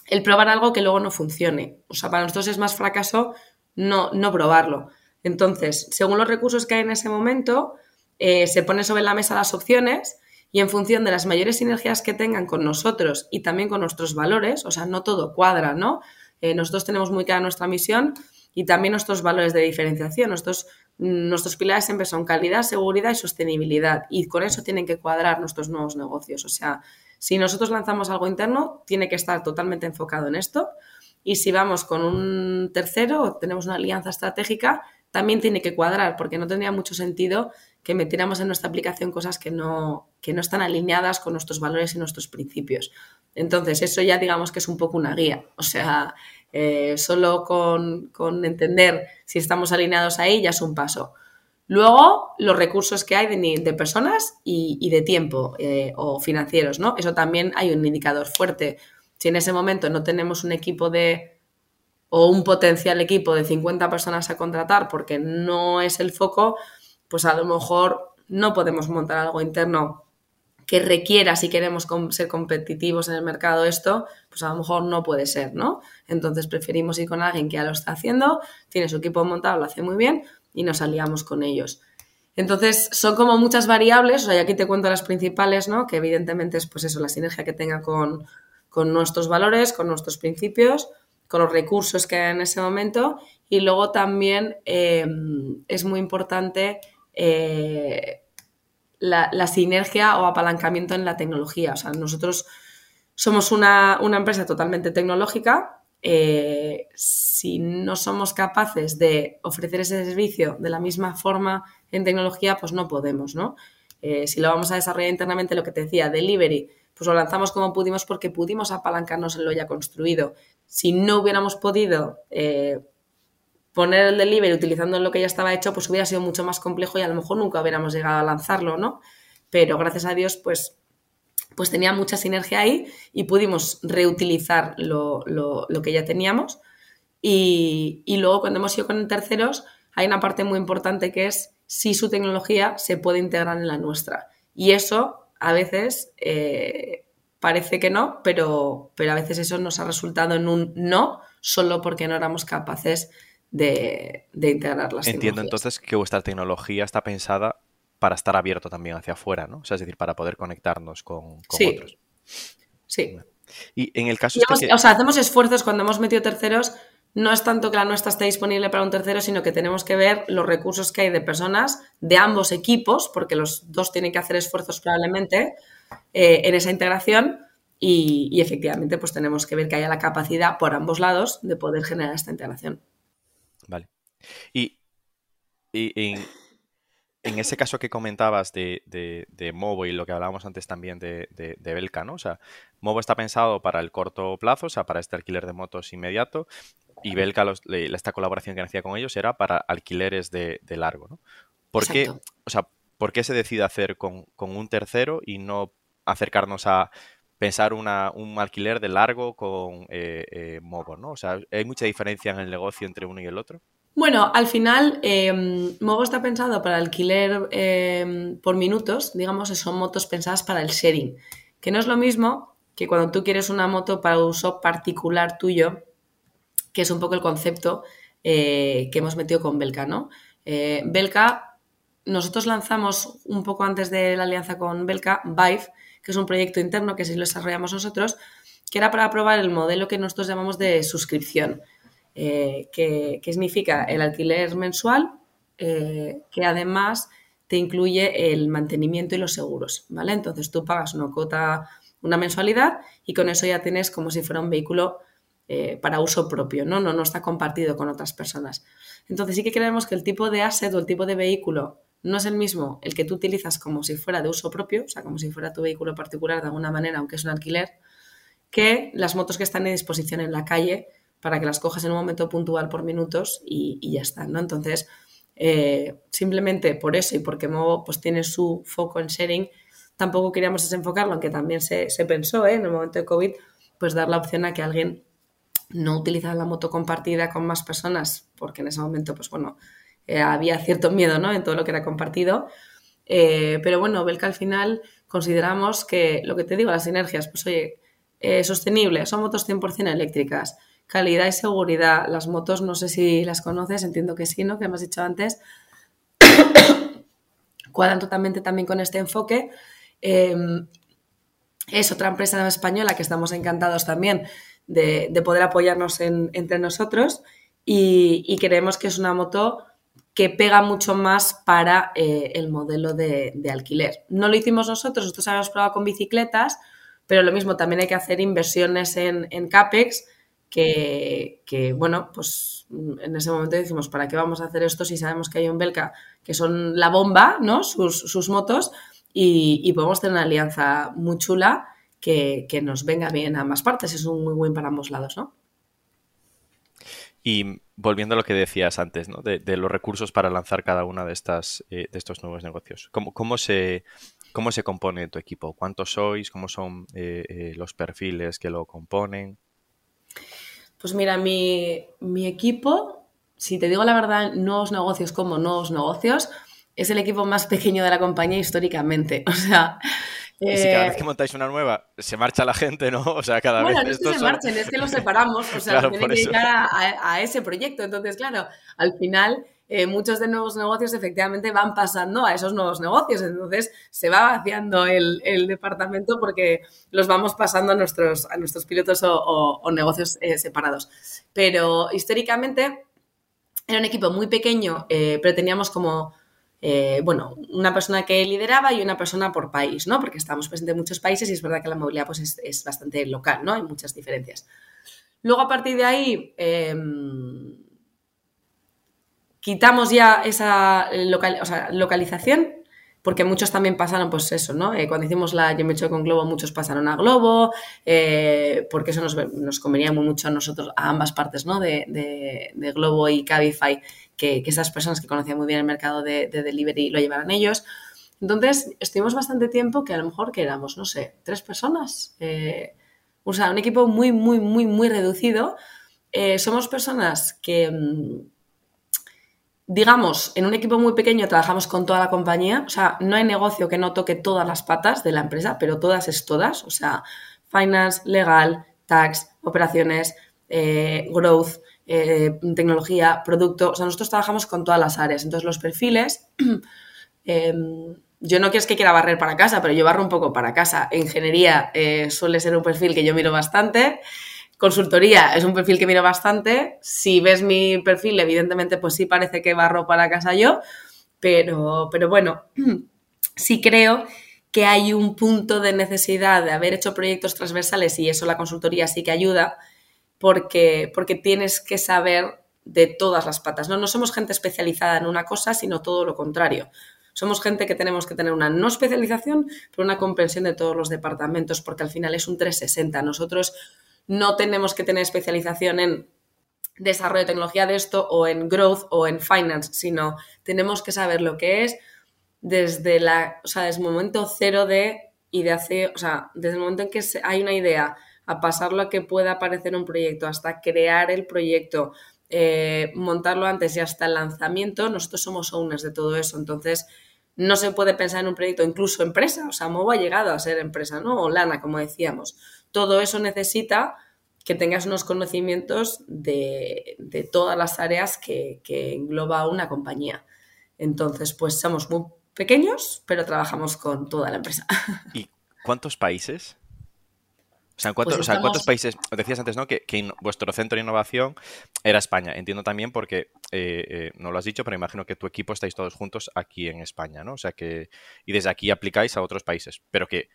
el probar algo que luego no funcione. O sea, para nosotros es más fracaso no, no probarlo. Entonces, según los recursos que hay en ese momento, eh, se pone sobre la mesa las opciones y en función de las mayores sinergias que tengan con nosotros y también con nuestros valores, o sea, no todo cuadra, ¿no? Eh, nosotros tenemos muy clara nuestra misión y también nuestros valores de diferenciación. Nuestros, nuestros pilares siempre son calidad, seguridad y sostenibilidad. Y con eso tienen que cuadrar nuestros nuevos negocios. O sea, si nosotros lanzamos algo interno, tiene que estar totalmente enfocado en esto. Y si vamos con un tercero o tenemos una alianza estratégica, también tiene que cuadrar, porque no tendría mucho sentido que metiéramos en nuestra aplicación cosas que no, que no están alineadas con nuestros valores y nuestros principios. Entonces, eso ya digamos que es un poco una guía. O sea, eh, solo con, entender si estamos alineados ahí ya es un paso. Luego, los recursos que hay de, personas y, de tiempo eh, o financieros, ¿no? Eso también hay un indicador fuerte. Si en ese momento no tenemos un equipo de o un potencial equipo de 50 personas a contratar porque no es el foco, pues a lo mejor no podemos montar algo interno que requiera si queremos ser competitivos en el mercado esto, pues a lo mejor no puede ser, ¿no? Entonces preferimos ir con alguien que ya lo está haciendo, tiene su equipo montado, lo hace muy bien y nos aliamos con ellos. Entonces, son como muchas variables, o sea, y aquí te cuento las principales, ¿no? Que evidentemente es, pues eso, la sinergia que tenga con, nuestros valores, con nuestros principios, con los recursos que hay en ese momento, y luego también eh, es muy importante eh, la, sinergia o apalancamiento en la tecnología. O sea, nosotros somos una, una empresa totalmente tecnológica, eh, si no somos capaces de ofrecer ese servicio de la misma forma en tecnología, pues no podemos, ¿no? Si lo vamos a desarrollar internamente, lo que te decía, delivery, pues lo lanzamos como pudimos porque pudimos apalancarnos en lo ya construido. Si no hubiéramos podido eh, poner el delivery utilizando lo que ya estaba hecho, pues hubiera sido mucho más complejo y a lo mejor nunca hubiéramos llegado a lanzarlo, ¿no? Pero gracias a Dios, pues pues tenía mucha sinergia ahí y pudimos reutilizar lo, que ya teníamos. Y, luego cuando hemos ido con terceros, hay una parte muy importante que es si su tecnología se puede integrar en la nuestra. Y eso a veces eh, parece que no, pero, pero a veces eso nos ha resultado en un no, solo porque no éramos capaces de, de integrar las Entiendo entonces que vuestra tecnología está pensada para estar abierto también hacia afuera, ¿no? O sea, es decir, para poder conectarnos con, otros. Sí. Y en el caso O sea, hacemos esfuerzos cuando hemos metido terceros. No es tanto que la nuestra esté disponible para un tercero, sino que tenemos que ver los recursos que hay de personas de ambos equipos, porque los dos tienen que hacer esfuerzos probablemente eh, en esa integración. Y, efectivamente, pues tenemos que ver que haya la capacidad por ambos lados de poder generar esta integración. Vale. Y, y, en ese caso que comentabas de, de, Movo y lo que hablábamos antes también de, de, Belka, ¿no? O sea, Movo está pensado para el corto plazo, o sea, para este alquiler de motos inmediato, y Belka, esta colaboración que hacía con ellos era para alquileres de, largo, ¿no? ¿Por qué, o sea, ¿por qué se decide hacer con, un tercero y no acercarnos a pensar un alquiler de largo con eh, eh, Movo, ¿no? O sea, ¿hay mucha diferencia en el negocio entre uno y el otro? Bueno, al final, eh, Movo está pensado para alquiler em, por minutos, digamos, son motos pensadas para el sharing, que no es lo mismo que cuando tú quieres una moto para uso particular tuyo, que es un poco el concepto eh, que hemos metido con Belka, ¿no? Eh, Belka, nosotros lanzamos un poco antes de la alianza con Belka, Vive, que es un proyecto interno que sí lo desarrollamos nosotros, que era para probar el modelo que nosotros llamamos de suscripción. Eh, que, significa el alquiler mensual, eh, que además te incluye el mantenimiento y los seguros, ¿vale? Entonces tú pagas una cuota, una mensualidad y con eso ya tienes como si fuera un vehículo eh, para uso propio, ¿no? ¿no? No está compartido con otras personas. Entonces sí que creemos que el tipo de asset o el tipo de vehículo no es el mismo el que tú utilizas como si fuera de uso propio, o sea, como si fuera tu vehículo particular de alguna manera, aunque es un alquiler, que las motos que están en disposición en la calle para que las cojas en un momento puntual por minutos y, ya está, ¿no? Entonces, eh, simplemente por eso y porque Movo pues, tiene su foco en sharing, tampoco queríamos desenfocarlo, aunque también se, pensó ¿eh? en el momento de COVID, pues dar la opción a que alguien no utilizara la moto compartida con más personas, porque en ese momento, pues bueno, eh, había cierto miedo, ¿no? En todo lo que era compartido. pero bueno, Belka al final consideramos que, lo que te digo, las sinergias, pues oye, sostenible, son motos 100% eléctricas, calidad y seguridad. Las motos, no sé si las conoces, entiendo que sí, ¿no? Que hemos dicho antes. (coughs) Cuadran totalmente también con este enfoque. Em, es otra empresa española que estamos encantados también de, poder apoyarnos entre nosotros y, creemos que es una moto que pega mucho más para eh, el modelo de, alquiler. No lo hicimos nosotros, nosotros habíamos probado con bicicletas, pero lo mismo, también hay que hacer inversiones en, CAPEX que, bueno, pues en ese momento decimos, ¿para qué vamos a hacer esto si sabemos que hay un Belka que son la bomba, ¿no? Sus, motos y, podemos tener una alianza muy chula que, nos venga bien a ambas partes. Es un muy buen para ambos lados, ¿no? Y volviendo a lo que decías antes, ¿no? De, los recursos para lanzar cada una de estas eh, de estos nuevos negocios. ¿Cómo, cómo, se, ¿Cómo se compone tu equipo? ¿Cuántos sois? ¿Cómo son eh, eh, los perfiles que lo componen? Pues mira, mi, equipo, si te digo la verdad, nuevos negocios como nuevos negocios, es el equipo más pequeño de la compañía históricamente. (laughs) O sea, Y si cada vez que montáis una nueva se marcha la gente, ¿no? O sea, cada bueno, vez. no es que se marchen, es que los separamos, o (laughs) sea, Claro, tienen que llegar a, a ese proyecto. Entonces, claro, al final eh, muchos de nuevos negocios efectivamente van pasando a esos nuevos negocios. Entonces se va vaciando el, el departamento porque los vamos pasando a nuestros, a nuestros pilotos o, o- o negocios eh, separados. Pero históricamente era un equipo muy pequeño, eh, pero teníamos como, eh, bueno, una persona que lideraba y una persona por país, ¿no? Porque estábamos presentes en muchos países y es verdad que la movilidad pues, es, es bastante local, ¿no? Hay muchas diferencias. Luego, a partir de ahí, eh, quitamos ya esa local- o sea, localización, porque muchos también pasaron, pues eso, ¿no? Eh, cuando hicimos la Yo me echo con Globo, muchos pasaron a Globo, eh, porque eso nos, nos convenía mucho a nosotros, a ambas partes, ¿no? De, de- de Globo y Cabify, que, esas personas que conocían muy bien el mercado de, de delivery lo llevaran ellos. Entonces, estuvimos bastante tiempo que a lo mejor que éramos, no sé, tres personas. eh, o sea, un equipo muy, muy, muy, muy reducido. Eh, somos personas que, mm, digamos, en un equipo muy pequeño trabajamos con toda la compañía. O sea, no hay negocio que no toque todas las patas de la empresa, pero todas es todas. O sea, finance, legal, tax, operaciones, eh, growth, eh, tecnología, producto. O sea, nosotros trabajamos con todas las áreas. Entonces, los perfiles. eh, (clears throat) yo no quiero es que quiera barrer para casa, pero yo barro un poco para casa. Ingeniería eh, suele ser un perfil que yo miro bastante. Consultoría es un perfil que miro bastante. Si ves mi perfil, evidentemente, pues sí parece que barro para casa yo. Pero, pero bueno, (clears throat) sí creo que hay un punto de necesidad de haber hecho proyectos transversales y eso la consultoría sí que ayuda porque, porque tienes que saber de todas las patas. ¿no? no somos gente especializada en una cosa, sino todo lo contrario. Somos gente que tenemos que tener una no especialización, pero una comprensión de todos los departamentos, porque al final es un 360. Nosotros no tenemos que tener especialización en desarrollo de tecnología de esto o en growth o en finance, sino tenemos que saber lo que es desde la, o sea, desde el momento cero de y de hacer, o sea, desde el momento en que hay una idea a pasarlo a que pueda aparecer un proyecto, hasta crear el proyecto, eh, montarlo antes y hasta el lanzamiento, nosotros somos owners de todo eso. Entonces, no se puede pensar en un proyecto, incluso empresa. O sea, Movo ha llegado a ser empresa, ¿no? O Lana, como decíamos. Todo eso necesita que tengas unos conocimientos de, de todas las áreas que, que engloba una compañía. Entonces, pues somos muy pequeños, pero trabajamos con toda la empresa. (laughs) ¿Y cuántos países? O sea, ¿en cuántos, Pues o sea, ¿en cuántos países? Decías antes, ¿no? Que, vuestro centro de innovación era España. Entiendo también porque, eh, eh, no lo has dicho, pero imagino que tu equipo estáis todos juntos aquí en España, ¿no? O sea que, y desde aquí aplicáis a otros países, pero que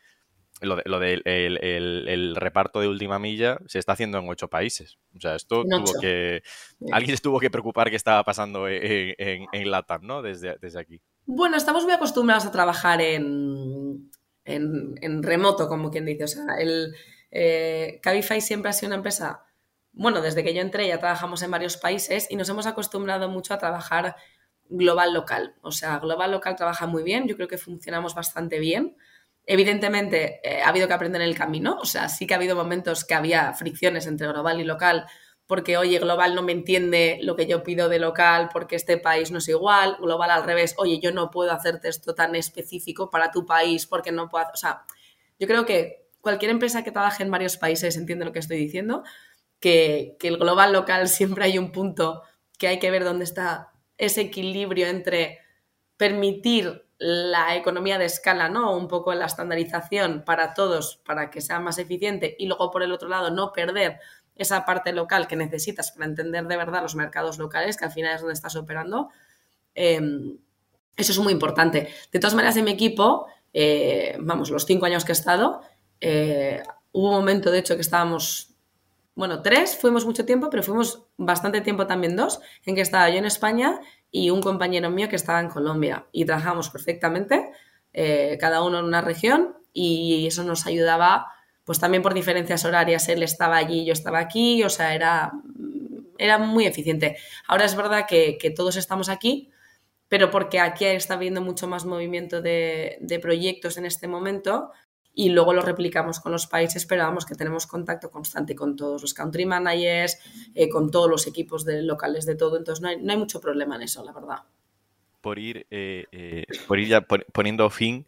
lo, de- lo del el, el- el reparto de última milla se está haciendo en ocho países. O sea, esto En tuvo ocho. que... Alguien se tuvo que preocupar que estaba pasando en, en, en LATAM, ¿no? Desde, desde aquí. Bueno, estamos muy acostumbrados a trabajar en, en, en remoto, como quien dice. O sea, el eh, Cabify siempre ha sido una empresa, bueno, desde que yo entré ya trabajamos en varios países y nos hemos acostumbrado mucho a trabajar global local. O sea, global local trabaja muy bien, yo creo que funcionamos bastante bien. Evidentemente, eh, ha habido que aprender en el camino, o sea, sí que ha habido momentos que había fricciones entre global y local, porque, oye, global no me entiende lo que yo pido de local porque este país no es igual, global al revés, oye, yo no puedo hacerte esto tan específico para tu país porque no puedo, o sea, yo creo que cualquier empresa que trabaje en varios países entiende lo que estoy diciendo, que, el global local (laughs) siempre hay un punto que hay que ver dónde está ese equilibrio entre permitir la economía de escala, ¿no? Un poco la estandarización para todos, para que sea más eficiente, y luego por el otro lado no perder esa parte local que necesitas para entender de verdad los mercados locales, que al final es donde estás operando. Eh, eso es muy importante. De todas maneras, en mi equipo, eh, vamos, los cinco años que he estado, eh, hubo un momento, de hecho, que estábamos, bueno, tres, fuimos mucho tiempo, pero fuimos bastante tiempo también dos, en que estaba yo en España y un compañero mío que estaba en Colombia y trabajamos perfectamente, eh, cada uno en una región y eso nos ayudaba, pues también por diferencias horarias, él estaba allí, yo estaba aquí, o sea, era, era muy eficiente. Ahora es verdad que, todos estamos aquí, pero porque aquí está habiendo mucho más movimiento de, de, proyectos en este momento y luego lo replicamos con los países, pero vamos que tenemos contacto constante con todos los country managers, eh, con todos los equipos de locales de todo, entonces no hay, no hay mucho problema en eso, la verdad. por ir, eh, eh, por ir ya poniendo fin,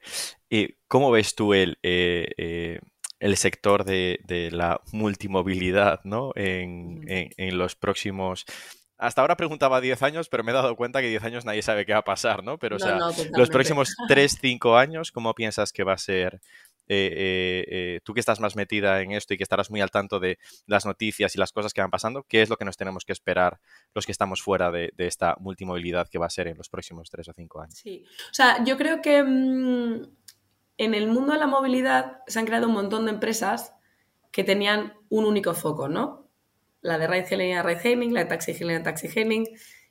¿cómo ves tú el, el sector de, la multimovilidad ¿no? en, los próximos hasta ahora preguntaba 10 años, pero me he dado cuenta que 10 años nadie sabe qué va a pasar, ¿no? Pero, o sea, los próximos 3, 5 años, ¿cómo piensas que va a ser eh, eh, eh, tú que estás más metida en esto y que estarás muy al tanto de las noticias y las cosas que van pasando, ¿qué es lo que nos tenemos que esperar los que estamos fuera de, esta multimovilidad que va a ser en los próximos tres o cinco años? Sí, o sea, yo creo que mm, en el mundo de la movilidad se han creado un montón de empresas que tenían un único foco, ¿no? La de ride hailing era ride hailing, la de taxi hailing era taxi hailing,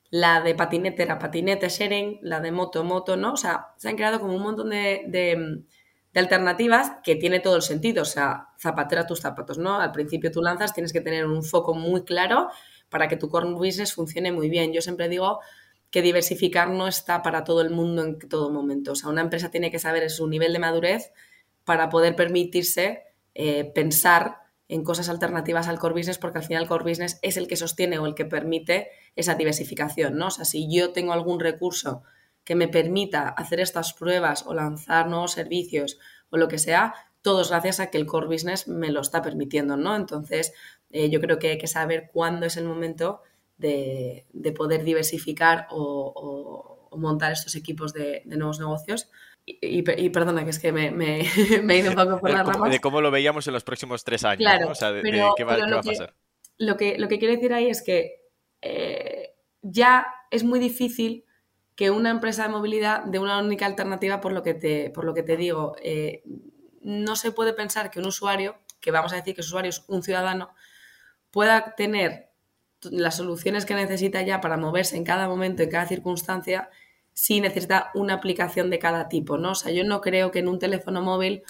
la de patinete era patinete sharing, la de moto moto, ¿no? O sea, se han creado como un montón de alternativas que tiene todo el sentido, o sea, zapatera tus zapatos, ¿no? Al principio tú lanzas, tienes que tener un foco muy claro para que tu core business funcione muy bien. Yo siempre digo que diversificar no está para todo el mundo en todo momento. O sea, una empresa tiene que saber su nivel de madurez para poder permitirse eh, pensar en cosas alternativas al core business, porque al final el core business es el que sostiene o el que permite esa diversificación, ¿no? O sea, si yo tengo algún recurso que me permita hacer estas pruebas o lanzar nuevos servicios o lo que sea, todo es gracias a que el core business me lo está permitiendo, ¿no? Entonces, eh, yo creo que hay que saber cuándo es el momento de, poder diversificar o, montar estos equipos de, nuevos negocios. Y, perdona, que es que me, (laughs) he ido un poco por las ramas. De cómo lo veíamos en los próximos tres años, claro, O sea, de, qué va, a pasar. lo, que, lo que quiero decir ahí es que eh, ya es muy difícil que una empresa de movilidad de una única alternativa por lo que te, por lo que te digo. Eh, no se puede pensar que un usuario, que vamos a decir que ese usuario es un ciudadano, pueda tener las soluciones que necesita ya para moverse en cada momento, en cada circunstancia, si necesita una aplicación de cada tipo, ¿no? O sea, yo no creo que en un teléfono móvil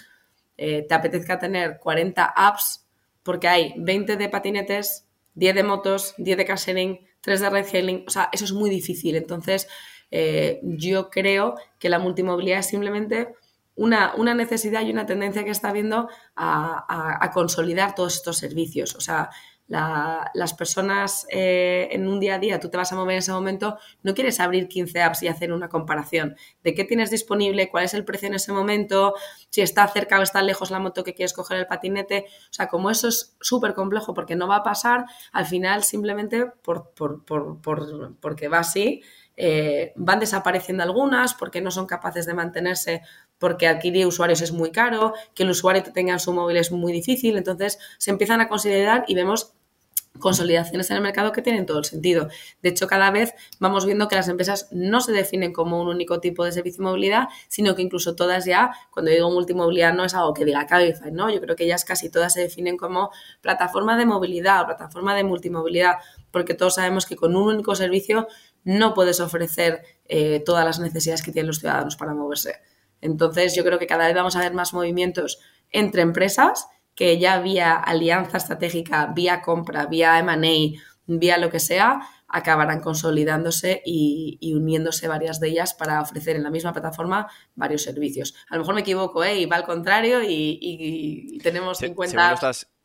eh, te apetezca tener 40 apps porque hay 20 de patinetes, 10 de motos, 10 de casering, 3 de ride hailing, o sea, eso es muy difícil. Entonces, eh, yo creo que la multimovilidad es simplemente una, necesidad y una tendencia que está viendo a, consolidar todos estos servicios. O sea, las personas eh, en un día a día, tú te vas a mover en ese momento, no quieres abrir 15 apps y hacer una comparación de qué tienes disponible, cuál es el precio en ese momento, si está cerca o está lejos la moto que quieres coger el patinete. O sea, como eso es súper complejo porque no va a pasar, al final simplemente por, por, por, porque va así, eh, van desapareciendo algunas porque no son capaces de mantenerse porque adquirir usuarios es muy caro, que el usuario te tenga en su móvil es muy difícil, entonces se empiezan a considerar y vemos consolidaciones en el mercado que tienen todo el sentido. De hecho, cada vez vamos viendo que las empresas no se definen como un único tipo de servicio de movilidad, sino que incluso todas ya, cuando digo multimovilidad, no es algo que diga Cabify, ¿no? Yo creo que ellas casi todas se definen como plataforma de movilidad o plataforma de multimovilidad, porque todos sabemos que con un único servicio no puedes ofrecer eh, todas las necesidades que tienen los ciudadanos para moverse. Entonces, yo creo que cada vez vamos a ver más movimientos entre empresas que ya vía alianza estratégica, vía compra, vía M&A, vía lo que sea, acabarán consolidándose y, uniéndose varias de ellas para ofrecer en la misma plataforma varios servicios. A lo mejor me equivoco ¿eh? y va al contrario y, tenemos en cuenta...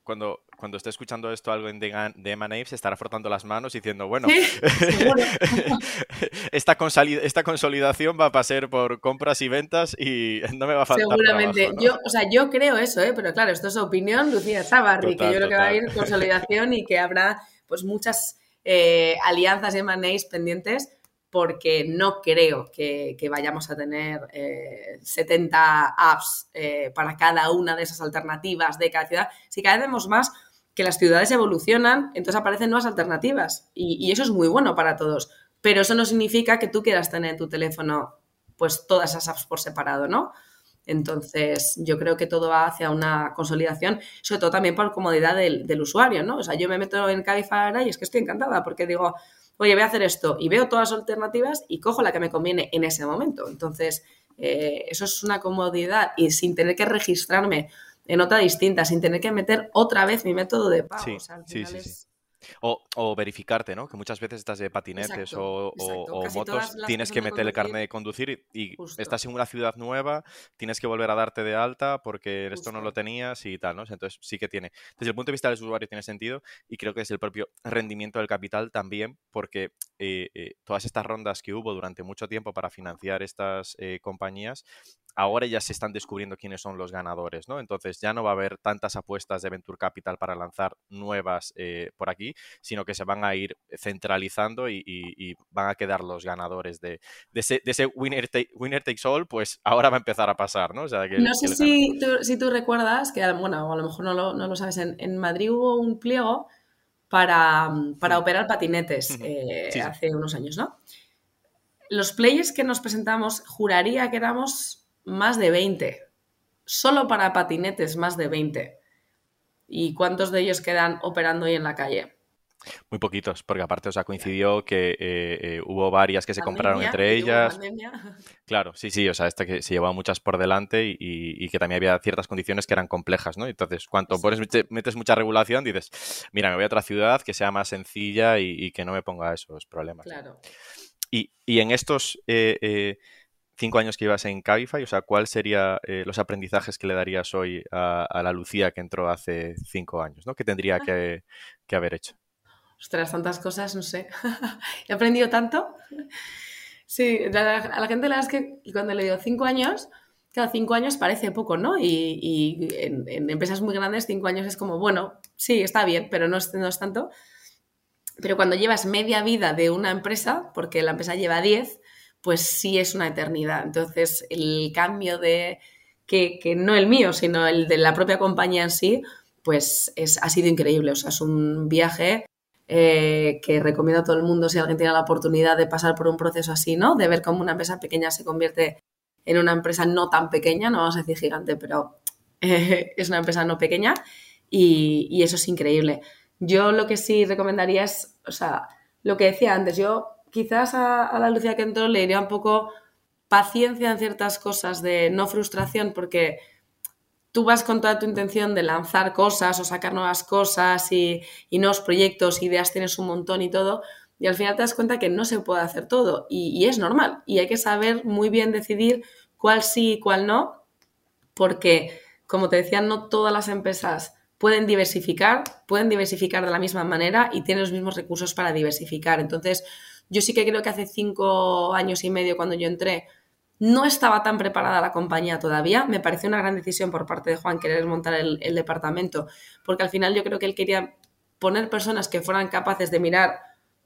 cuando, cuando esté escuchando esto algo de, de se estará frotando las manos diciendo, bueno, (laughs) esta, esta consolidación va a pasar por compras y ventas y (laughs) no me va a faltar Seguramente. Yo, o sea, yo creo eso, ¿eh? pero claro, esto es opinión, Lucía Zabarri, que yo creo que va a ir consolidación y que habrá pues muchas eh, alianzas y M&As pendientes porque no creo que, vayamos a tener 70 eh, apps eh, para cada una de esas alternativas de cada ciudad. Si cada vez vemos más, que las ciudades evolucionan, entonces aparecen nuevas alternativas y, eso es muy bueno para todos. Pero eso no significa que tú quieras tener en tu teléfono pues todas esas apps por separado, ¿no? Entonces, yo creo que todo va hacia una consolidación, sobre todo también por comodidad del, usuario, ¿no? O sea, yo me meto en Cabify y es que estoy encantada porque digo, oye, voy a hacer esto y veo todas las alternativas y cojo la que me conviene en ese momento. Entonces, eh, eso es una comodidad y sin tener que registrarme en otra distinta, sin tener que meter otra vez mi método de pago. Sí, sí, sí, O, verificarte, ¿no? Que muchas veces estás de patinetes o, motos, tienes que meter el carnet de conducir y, estás en una ciudad nueva, tienes que volver a darte de alta porque esto no lo tenías y tal, ¿no? Entonces sí que tiene. Desde el punto de vista del usuario tiene sentido y creo que es el propio rendimiento del capital también porque eh, eh, todas estas rondas que hubo durante mucho tiempo para financiar estas eh, compañías ahora ya se están descubriendo quiénes son los ganadores, ¿no? Entonces ya no va a haber tantas apuestas de Venture Capital para lanzar nuevas eh, por aquí, sino que se van a ir centralizando y, van a quedar los ganadores de, ese, winner, takes all, pues ahora va a empezar a pasar, ¿no? no sé si tú, recuerdas, que bueno, a lo mejor no lo, sabes, en, Madrid hubo un pliego para, operar patinetes eh, hace unos años, ¿no? Los players que nos presentamos, juraría que éramos más de 20. Solo para patinetes, más de 20. ¿Y cuántos de ellos quedan operando hoy en la calle? Muy poquitos, porque aparte, o sea, coincidió que eh, eh, hubo varias que se compraron entre ellas. Claro, sí, sí, o sea, esta que se llevaba muchas por delante y, que también había ciertas condiciones que eran complejas, ¿no? Entonces, cuando pones, metes mucha regulación, dices, mira, me voy a otra ciudad que sea más sencilla y, que no me ponga esos problemas. Claro. Y, en estos eh, cinco años que ibas en Cabify, o sea, ¿cuáles serían eh, los aprendizajes que le darías hoy a, la Lucía que entró hace cinco años? ¿no? ¿Qué tendría ah. que, haber hecho? Ostras, tantas cosas, no sé. (laughs) He aprendido tanto. Sí, a la, gente la verdad es que cuando le digo cinco años, cada cinco años parece poco, ¿no? Y, en, empresas muy grandes cinco años es como, bueno, sí, está bien, pero no es, no es tanto. Pero cuando llevas media vida de una empresa, porque la empresa lleva diez, pues sí es una eternidad. Entonces, el cambio de, que, no el mío, sino el de la propia compañía en sí, pues es, ha sido increíble. O sea, es un viaje eh, que recomiendo a todo el mundo si alguien tiene la oportunidad de pasar por un proceso así, ¿no? De ver cómo una empresa pequeña se convierte en una empresa no tan pequeña, no vamos a decir gigante, pero eh, es una empresa no pequeña y, y eso es increíble. Yo lo que sí recomendaría es, o sea, lo que decía antes, yo quizás a, la Lucía que entró le diría un poco paciencia en ciertas cosas, de no frustración, porque tú vas con toda tu intención de lanzar cosas o sacar nuevas cosas y, nuevos proyectos, ideas tienes un montón y todo, y al final te das cuenta que no se puede hacer todo y, es normal y hay que saber muy bien decidir cuál sí y cuál no, porque, como te decía, no todas las empresas pueden diversificar, pueden diversificar de la misma manera y tienen los mismos recursos para diversificar. Entonces, yo sí que creo que hace cinco años y medio cuando yo entré no estaba tan preparada la compañía todavía. Me pareció una gran decisión por parte de Juan querer montar el, departamento, porque al final yo creo que él quería poner personas que fueran capaces de mirar,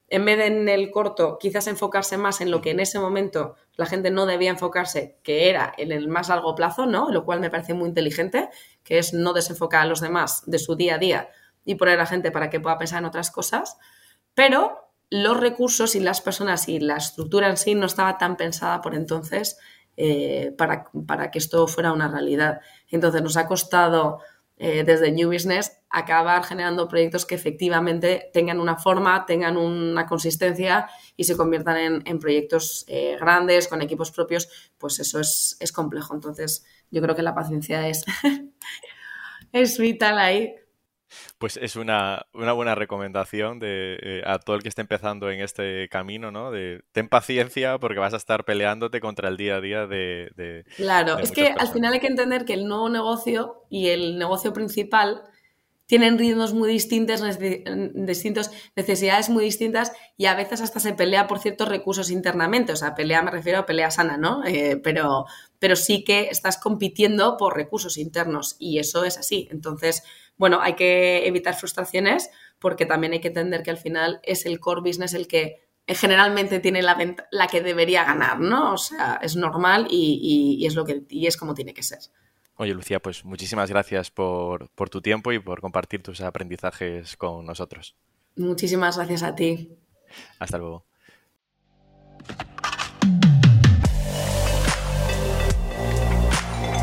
en vez de en el corto, quizás enfocarse más en lo que en ese momento la gente no debía enfocarse, que era en el más largo plazo, ¿no? Lo cual me parece muy inteligente, que es no desenfocar a los demás de su día a día y poner a la gente para que pueda pensar en otras cosas. Pero los recursos y las personas y la estructura en sí no estaba tan pensada por entonces eh, para, que esto fuera una realidad. Entonces nos ha costado eh, desde New Business acabar generando proyectos que efectivamente tengan una forma, tengan una consistencia y se conviertan en, proyectos eh, grandes, con equipos propios, pues eso es, es, complejo. Entonces yo creo que la paciencia es, (laughs) es vital ahí pues es una, buena recomendación de, eh, a todo el que esté empezando en este camino, ¿no? De ten paciencia porque vas a estar peleándote contra el día a día de... claro, es que al final hay que entender que el nuevo negocio y el negocio principal tienen ritmos muy distintos, distintos, necesidades muy distintas y a veces hasta se pelea por ciertos recursos internamente. O sea, pelea me refiero a pelea sana, ¿no? Eh, pero, pero sí que estás compitiendo por recursos internos y eso es así. Entonces, bueno, hay que evitar frustraciones porque también hay que entender que al final es el core business el que generalmente tiene la, la que debería ganar, ¿no? O sea, es normal y, es, lo que, y es como tiene que ser. Oye, Lucía, pues muchísimas gracias por, por tu tiempo y por compartir tus aprendizajes con nosotros. Muchísimas gracias a ti. Hasta luego.